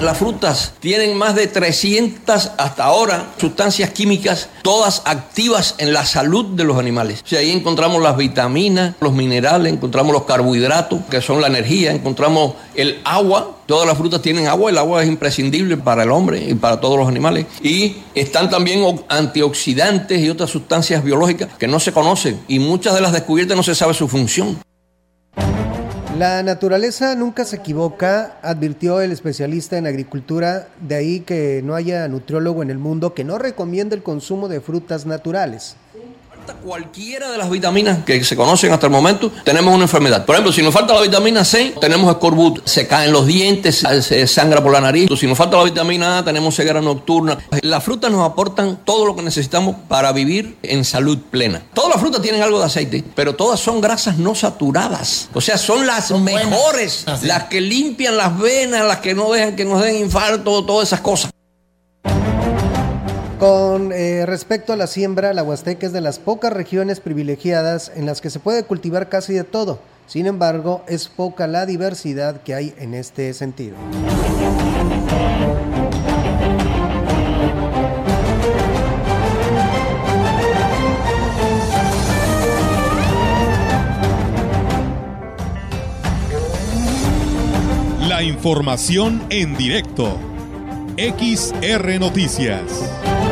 Las frutas tienen más de 300 hasta ahora sustancias químicas, todas activas en la salud de los animales. O ahí encontramos las vitaminas, los minerales, encontramos los carbohidratos, que son la energía, encontramos el agua. Todas las frutas tienen agua, el agua es imprescindible para el hombre y para todos los animales. Y están también antioxidantes y otras sustancias biológicas que no se conocen y muchas de las descubiertas no se sabe su función. La naturaleza nunca se equivoca, advirtió el especialista en agricultura, de ahí que no haya nutriólogo en el mundo que no recomiende el consumo de frutas naturales cualquiera de las vitaminas que se conocen hasta el momento, tenemos una enfermedad. Por ejemplo, si nos falta la vitamina C, tenemos escorbut, se caen los dientes, se sangra por la nariz. Si nos falta la vitamina A, tenemos ceguera nocturna. Las frutas nos aportan todo lo que necesitamos para vivir en salud plena. Todas las frutas tienen algo de aceite, pero todas son grasas no saturadas. O sea, son las mejores, las que limpian las venas, las que no dejan que nos den infarto, todas esas cosas. Con eh, respecto a la siembra, la Huasteca es de las pocas regiones privilegiadas en las que se puede cultivar casi de todo. Sin embargo, es poca la diversidad que hay en este sentido. La información en directo. XR Noticias.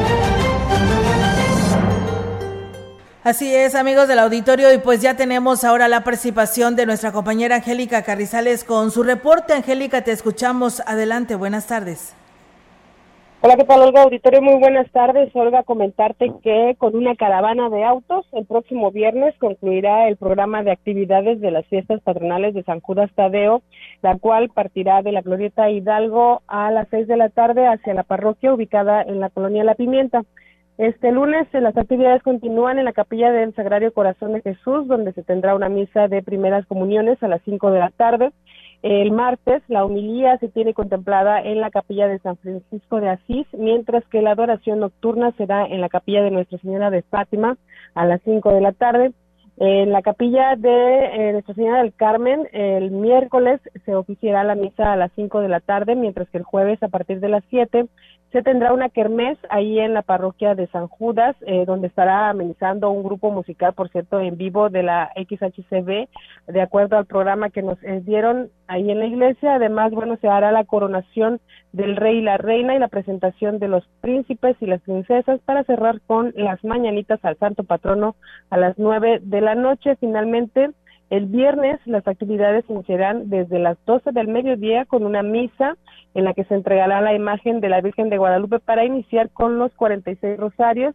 Así es, amigos del auditorio, y pues ya tenemos ahora la participación de nuestra compañera Angélica Carrizales con su reporte. Angélica, te escuchamos. Adelante, buenas tardes. Hola, ¿qué tal, Olga? Auditorio, muy buenas tardes. Olga, comentarte que con una caravana de autos, el próximo viernes concluirá el programa de actividades de las fiestas patronales de San Judas Tadeo, la cual partirá de la Glorieta Hidalgo a las seis de la tarde hacia la parroquia ubicada en la colonia La Pimienta. Este lunes eh, las actividades continúan en la capilla del Sagrario Corazón de Jesús, donde se tendrá una misa de primeras comuniones a las 5 de la tarde. El martes la humilía se tiene contemplada en la capilla de San Francisco de Asís, mientras que la adoración nocturna será en la capilla de Nuestra Señora de Fátima a las 5 de la tarde. En la capilla de eh, Nuestra Señora del Carmen, el miércoles se oficiará la misa a las 5 de la tarde, mientras que el jueves a partir de las 7 se tendrá una kermés ahí en la parroquia de San Judas, eh, donde estará amenizando un grupo musical, por cierto, en vivo de la XHCB, de acuerdo al programa que nos eh, dieron ahí en la iglesia. Además, bueno, se hará la coronación del rey y la reina y la presentación de los príncipes y las princesas para cerrar con las mañanitas al santo patrono a las nueve de la noche. Finalmente, el viernes las actividades iniciarán desde las 12 del mediodía con una misa en la que se entregará la imagen de la Virgen de Guadalupe para iniciar con los 46 rosarios.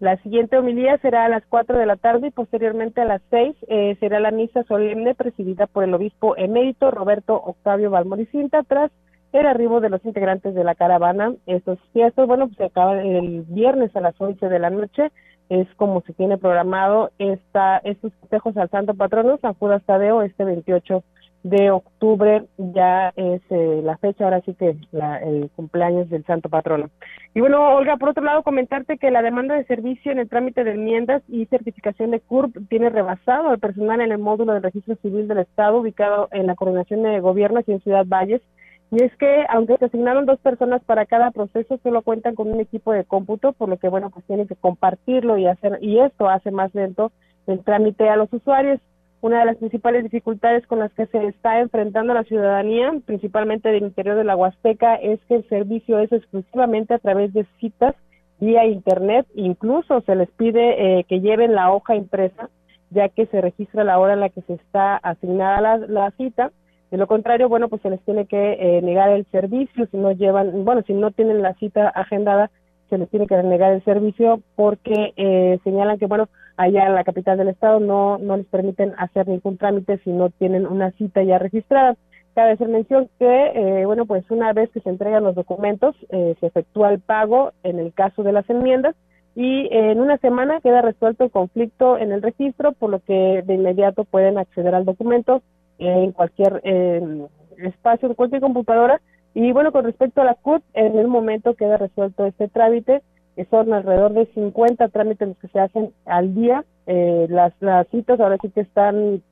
La siguiente homilía será a las 4 de la tarde y posteriormente a las 6 eh, será la misa solemne presidida por el obispo emérito Roberto Octavio Valmoricinta tras el arribo de los integrantes de la caravana. Estos fiestas, bueno, pues se acaban el viernes a las 11 de la noche es como se tiene programado esta, estos festejos al Santo Patrono, San Judas Tadeo, este 28 de octubre ya es eh, la fecha, ahora sí que la, el cumpleaños del Santo Patrono. Y bueno, Olga, por otro lado, comentarte que la demanda de servicio en el trámite de enmiendas y certificación de CURP tiene rebasado al personal en el módulo de registro civil del Estado ubicado en la Coordinación de Gobierno aquí en Ciudad Valles y es que, aunque se asignaron dos personas para cada proceso, solo cuentan con un equipo de cómputo, por lo que, bueno, pues tienen que compartirlo y hacer, y esto hace más lento el trámite a los usuarios. Una de las principales dificultades con las que se está enfrentando la ciudadanía, principalmente del interior de la Huasteca, es que el servicio es exclusivamente a través de citas vía Internet. Incluso se les pide eh, que lleven la hoja impresa, ya que se registra la hora en la que se está asignada la, la cita De lo contrario, bueno, pues se les tiene que eh, negar el servicio si no llevan, bueno, si no tienen la cita agendada, se les tiene que negar el servicio porque eh, señalan que, bueno, allá en la capital del estado no, no les permiten hacer ningún trámite si no tienen una cita ya registrada. Cabe hacer mención que, eh, bueno, pues una vez que se entregan los documentos, eh, se efectúa el pago en el caso de las enmiendas y en una semana queda resuelto el conflicto en el registro, por lo que de inmediato pueden acceder al documento en cualquier espacio, en cualquier computadora. Y bueno, con respecto a la CUT, en el momento queda resuelto este trámite, que son alrededor de 50 trámites los que se hacen al día. Eh, las, las citas ahora sí que están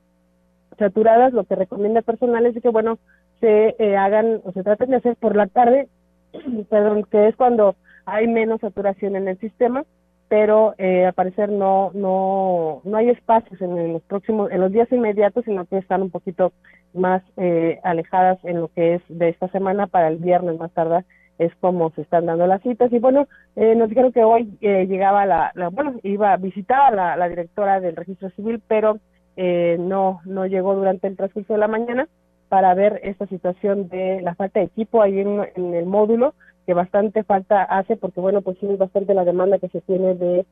saturadas, lo que recomienda el personal es que, bueno, se eh, hagan o se traten de hacer por la tarde, perdón, que es cuando hay menos saturación en el sistema pero eh, al parecer no no no hay espacios en, los próximos en los días inmediatos sino que están un poquito más eh, alejadas en lo que es de esta semana para el viernes más tarde es como se están dando las citas. Y bueno eh, nos dijeron que hoy eh, llegaba la, bueno iba a visitar la, la directora del registro civil pero eh, no no llegó durante el transcurso de la mañana para ver esta situación de la falta de equipo ahí en el módulo que bastante falta hace porque bueno pues sí es bastante la demanda que se tiene de,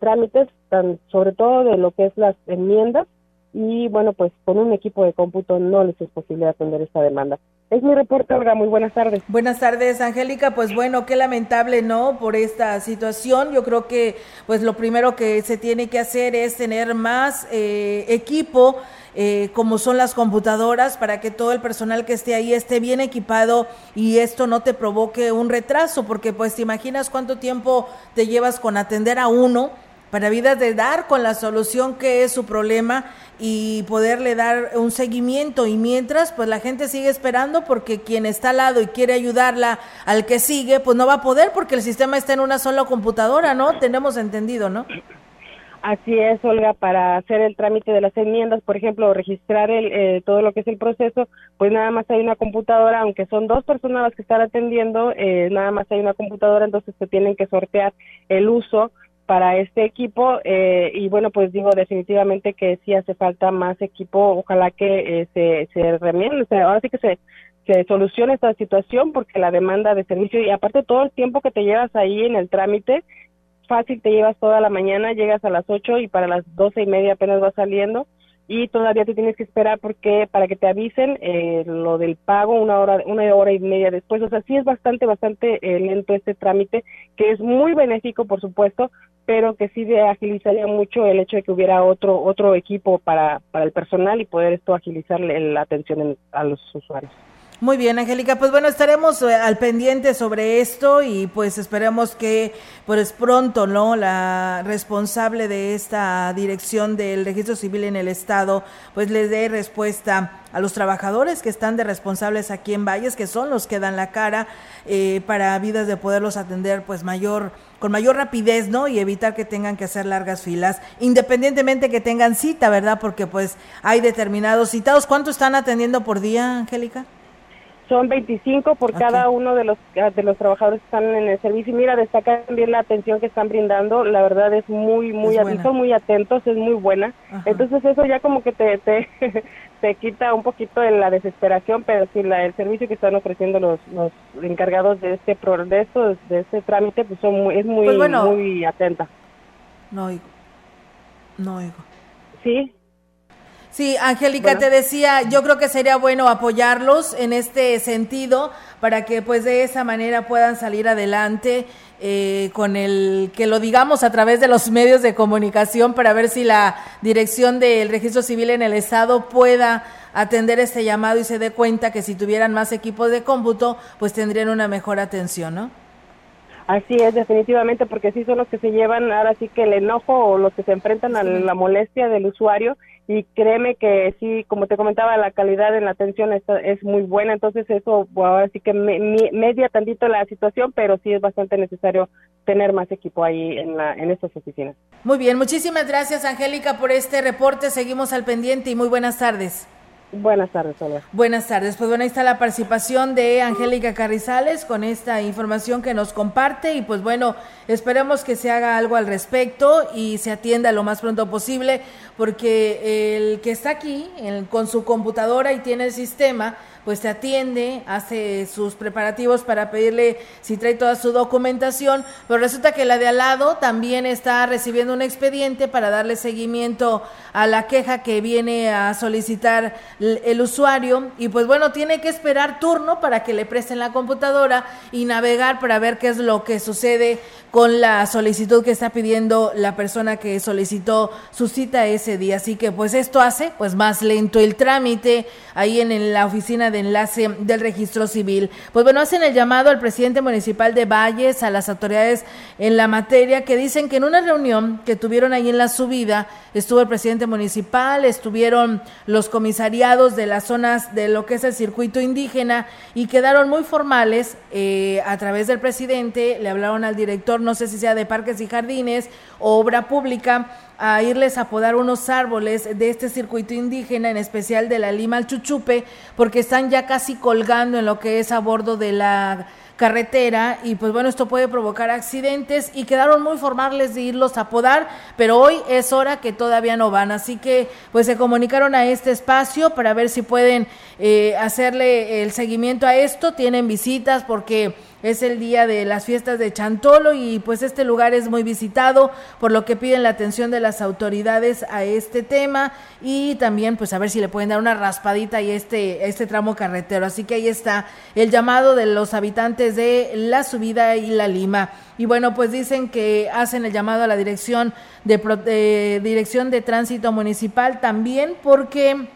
trámites tan sobre todo de lo que es las enmiendas y bueno pues con un equipo de cómputo no les es posible atender esta demanda es mi reporte, Olga. Muy buenas tardes. Buenas tardes, Angélica. Pues bueno, qué lamentable, ¿no? Por esta situación. Yo creo que, pues lo primero que se tiene que hacer es tener más eh, equipo eh, como son las computadoras, para que todo el personal que esté ahí esté bien equipado y esto no te provoque un retraso, porque pues te imaginas cuánto tiempo te llevas con atender a uno para vidas de dar con la solución que es su problema y poderle dar un seguimiento y mientras pues la gente sigue esperando porque quien está al lado y quiere ayudarla al que sigue pues no va a poder porque el sistema está en una sola computadora, ¿no? Tenemos entendido, ¿no? Así es, Olga, para hacer el trámite de las enmiendas, por ejemplo, registrar el, eh, todo lo que es el proceso, pues nada más hay una computadora, aunque son dos personas las que están atendiendo, eh, nada más hay una computadora, entonces se tienen que sortear el uso para este equipo eh, y bueno, pues digo definitivamente que sí hace falta más equipo, ojalá que se, se remiende, ahora sí que se, se solucione esta situación porque la demanda de servicio y aparte todo el tiempo que te llevas ahí en el trámite, fácil te llevas toda la mañana, llegas a las 8 y para las doce y media apenas vas saliendo y todavía te tienes que esperar porque para que te avisen eh, lo del pago una hora una hora y media después. O sea sí es bastante bastante eh, lento este trámite que es muy benéfico por supuesto pero que sí agilizaría mucho el hecho de que hubiera otro otro equipo para para el personal y poder esto agilizar la atención a los usuarios muy bien, Angélica. Pues bueno, estaremos eh, al pendiente sobre esto y pues esperemos que pues pronto, ¿no? La responsable de esta dirección del registro civil en el estado pues le dé respuesta a los trabajadores que están de responsables aquí en Valles, que son los que dan la cara eh, para vidas de poderlos atender pues mayor con mayor rapidez, ¿no? Y evitar que tengan que hacer largas filas, independientemente que tengan cita, ¿verdad? Porque pues hay determinados citados. ¿Cuánto están atendiendo por día, Angélica? Son 25 por cada uno de los ah, de los trabajadores que están en el servicio. Y mira, destaca también la atención que están brindando. La verdad es muy, muy, son muy atentos, es muy buena. Entonces eso ya como que te, te, te quita un poquito de la desesperación, pero sí, la, el servicio que están ofreciendo los, los encargados de este de esto, de este trámite, pues son muy, es muy, pues muy atenta. No oigo. No oigo. Sí, Sí, Angélica, te decía, yo creo que sería bueno apoyarlos en este sentido para que pues de esa manera puedan salir adelante eh, con el que lo digamos a través de los medios de comunicación para ver si la dirección del registro civil en el estado pueda atender este llamado y se dé cuenta que si tuvieran más equipos de cómputo pues tendrían una mejor atención, ¿no? Así es, definitivamente, porque sí son los que se llevan ahora sí que el enojo o los que se enfrentan a la molestia del usuario y créeme que sí, como te comentaba, la calidad en la atención es, es muy buena, entonces eso ahora sí que media tantito la situación, pero sí es bastante necesario tener más equipo ahí en, la, en estas oficinas. Muy bien, muchísimas gracias Angélica por este reporte, seguimos al pendiente y muy buenas tardes. Buenas tardes, hola. Buenas tardes. Pues bueno, ahí está la participación de Angélica Carrizales con esta información que nos comparte y pues bueno, esperemos que se haga algo al respecto y se atienda lo más pronto posible porque el que está aquí con su computadora y tiene el sistema, pues te atiende, hace sus preparativos para pedirle si trae toda su documentación, pero resulta que la de al lado también está recibiendo un expediente para darle seguimiento a la queja que viene a solicitar el usuario y pues bueno, tiene que esperar turno para que le presten la computadora y navegar para ver qué es lo que sucede con la solicitud que está pidiendo la persona que solicitó su cita ese día. Así que pues esto hace pues más lento el trámite ahí en la oficina de enlace del registro civil. Pues bueno, hacen el llamado al presidente municipal de Valles, a las autoridades en la materia, que dicen que en una reunión que tuvieron ahí en la subida, estuvo el presidente municipal, estuvieron los comisariados de las zonas de lo que es el circuito indígena y quedaron muy formales eh, a través del presidente, le hablaron al director, no sé si sea de parques y jardines o obra pública, a irles a podar unos árboles de este circuito indígena, en especial de la Lima al Chuchupe, porque están ya casi colgando en lo que es a bordo de la carretera. Y pues bueno, esto puede provocar accidentes y quedaron muy formales de irlos a podar, pero hoy es hora que todavía no van, así que pues se comunicaron a este espacio para ver si pueden eh, hacerle el seguimiento a esto, tienen visitas porque es el día de las fiestas de Chantolo y pues este lugar es muy visitado, por lo que piden la atención de las autoridades a este tema y también pues a ver si le pueden dar una raspadita a este, este tramo carretero. Así que ahí está el llamado de los habitantes de la subida y la Lima. Y bueno, pues dicen que hacen el llamado a la dirección de, de dirección de tránsito municipal también porque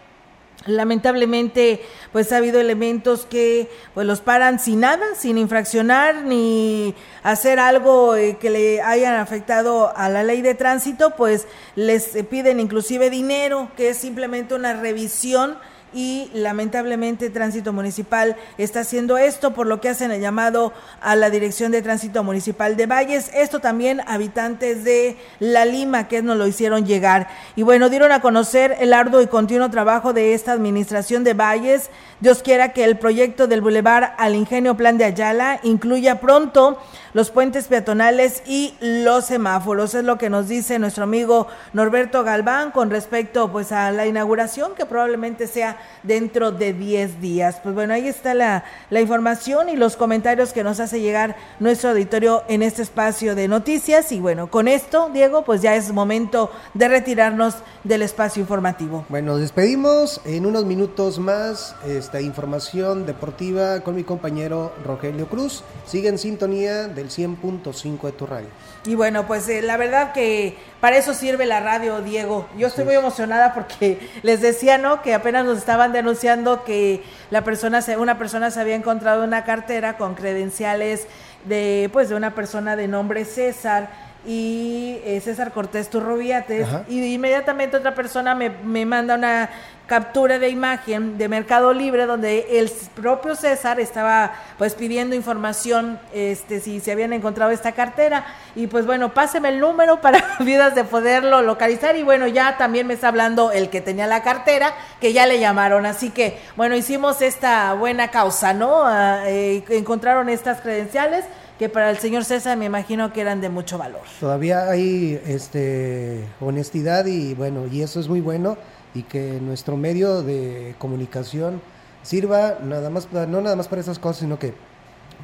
Lamentablemente, pues ha habido elementos que pues los paran sin nada, sin infraccionar ni hacer algo eh, que le hayan afectado a la ley de tránsito, pues les piden inclusive dinero, que es simplemente una revisión y lamentablemente Tránsito Municipal está haciendo esto, por lo que hacen el llamado a la Dirección de Tránsito Municipal de Valles. Esto también habitantes de La Lima que nos lo hicieron llegar. Y bueno, dieron a conocer el arduo y continuo trabajo de esta administración de Valles. Dios quiera que el proyecto del Boulevard al Ingenio Plan de Ayala incluya pronto los puentes peatonales y los semáforos. Es lo que nos dice nuestro amigo Norberto Galván con respecto pues a la inauguración que probablemente sea dentro de 10 días. Pues bueno, ahí está la, la información y los comentarios que nos hace llegar nuestro auditorio en este espacio de noticias. Y bueno, con esto, Diego, pues ya es momento de retirarnos del espacio informativo. Bueno, despedimos en unos minutos más esta información deportiva con mi compañero Rogelio Cruz. Sigue en sintonía del 100.5 de tu radio. Y bueno, pues eh, la verdad que para eso sirve la radio, Diego. Yo estoy muy emocionada porque les decía, ¿no? Que apenas nos estaban denunciando que la persona, una persona se había encontrado una cartera con credenciales de, pues, de una persona de nombre César y eh, César Cortés Turroviates y inmediatamente otra persona me, me, manda una captura de imagen de Mercado Libre donde el propio César estaba pues pidiendo información este si se habían encontrado esta cartera. Y pues bueno, páseme el número para vidas de poderlo localizar. Y bueno, ya también me está hablando el que tenía la cartera que ya le llamaron, así que bueno, hicimos esta buena causa, ¿no? Ah, eh, encontraron estas credenciales que para el señor César me imagino que eran de mucho valor. Todavía hay este honestidad y bueno, y eso es muy bueno y que nuestro medio de comunicación sirva nada más no nada más para esas cosas, sino que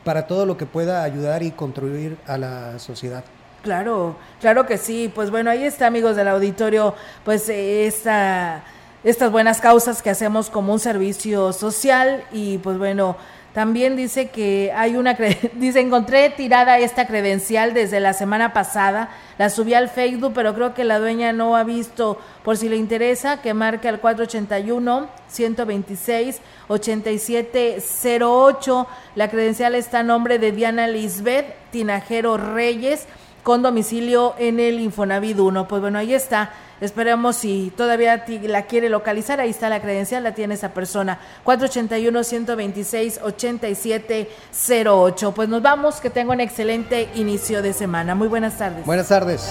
para todo lo que pueda ayudar y contribuir a la sociedad. Claro, claro que sí. Pues bueno, ahí está, amigos del auditorio, pues esta, estas buenas causas que hacemos como un servicio social y pues bueno, también dice que hay una, dice, encontré tirada esta credencial desde la semana pasada, la subí al Facebook, pero creo que la dueña no ha visto, por si le interesa, que marque al 481-126-8708. La credencial está a nombre de Diana Lisbeth Tinajero Reyes, con domicilio en el Infonavit 1. Pues bueno, ahí está Esperemos si todavía la quiere localizar, ahí está la credencial, la tiene esa persona. 481-126-8708. Pues nos vamos, que tenga un excelente inicio de semana. Muy buenas tardes. Buenas tardes.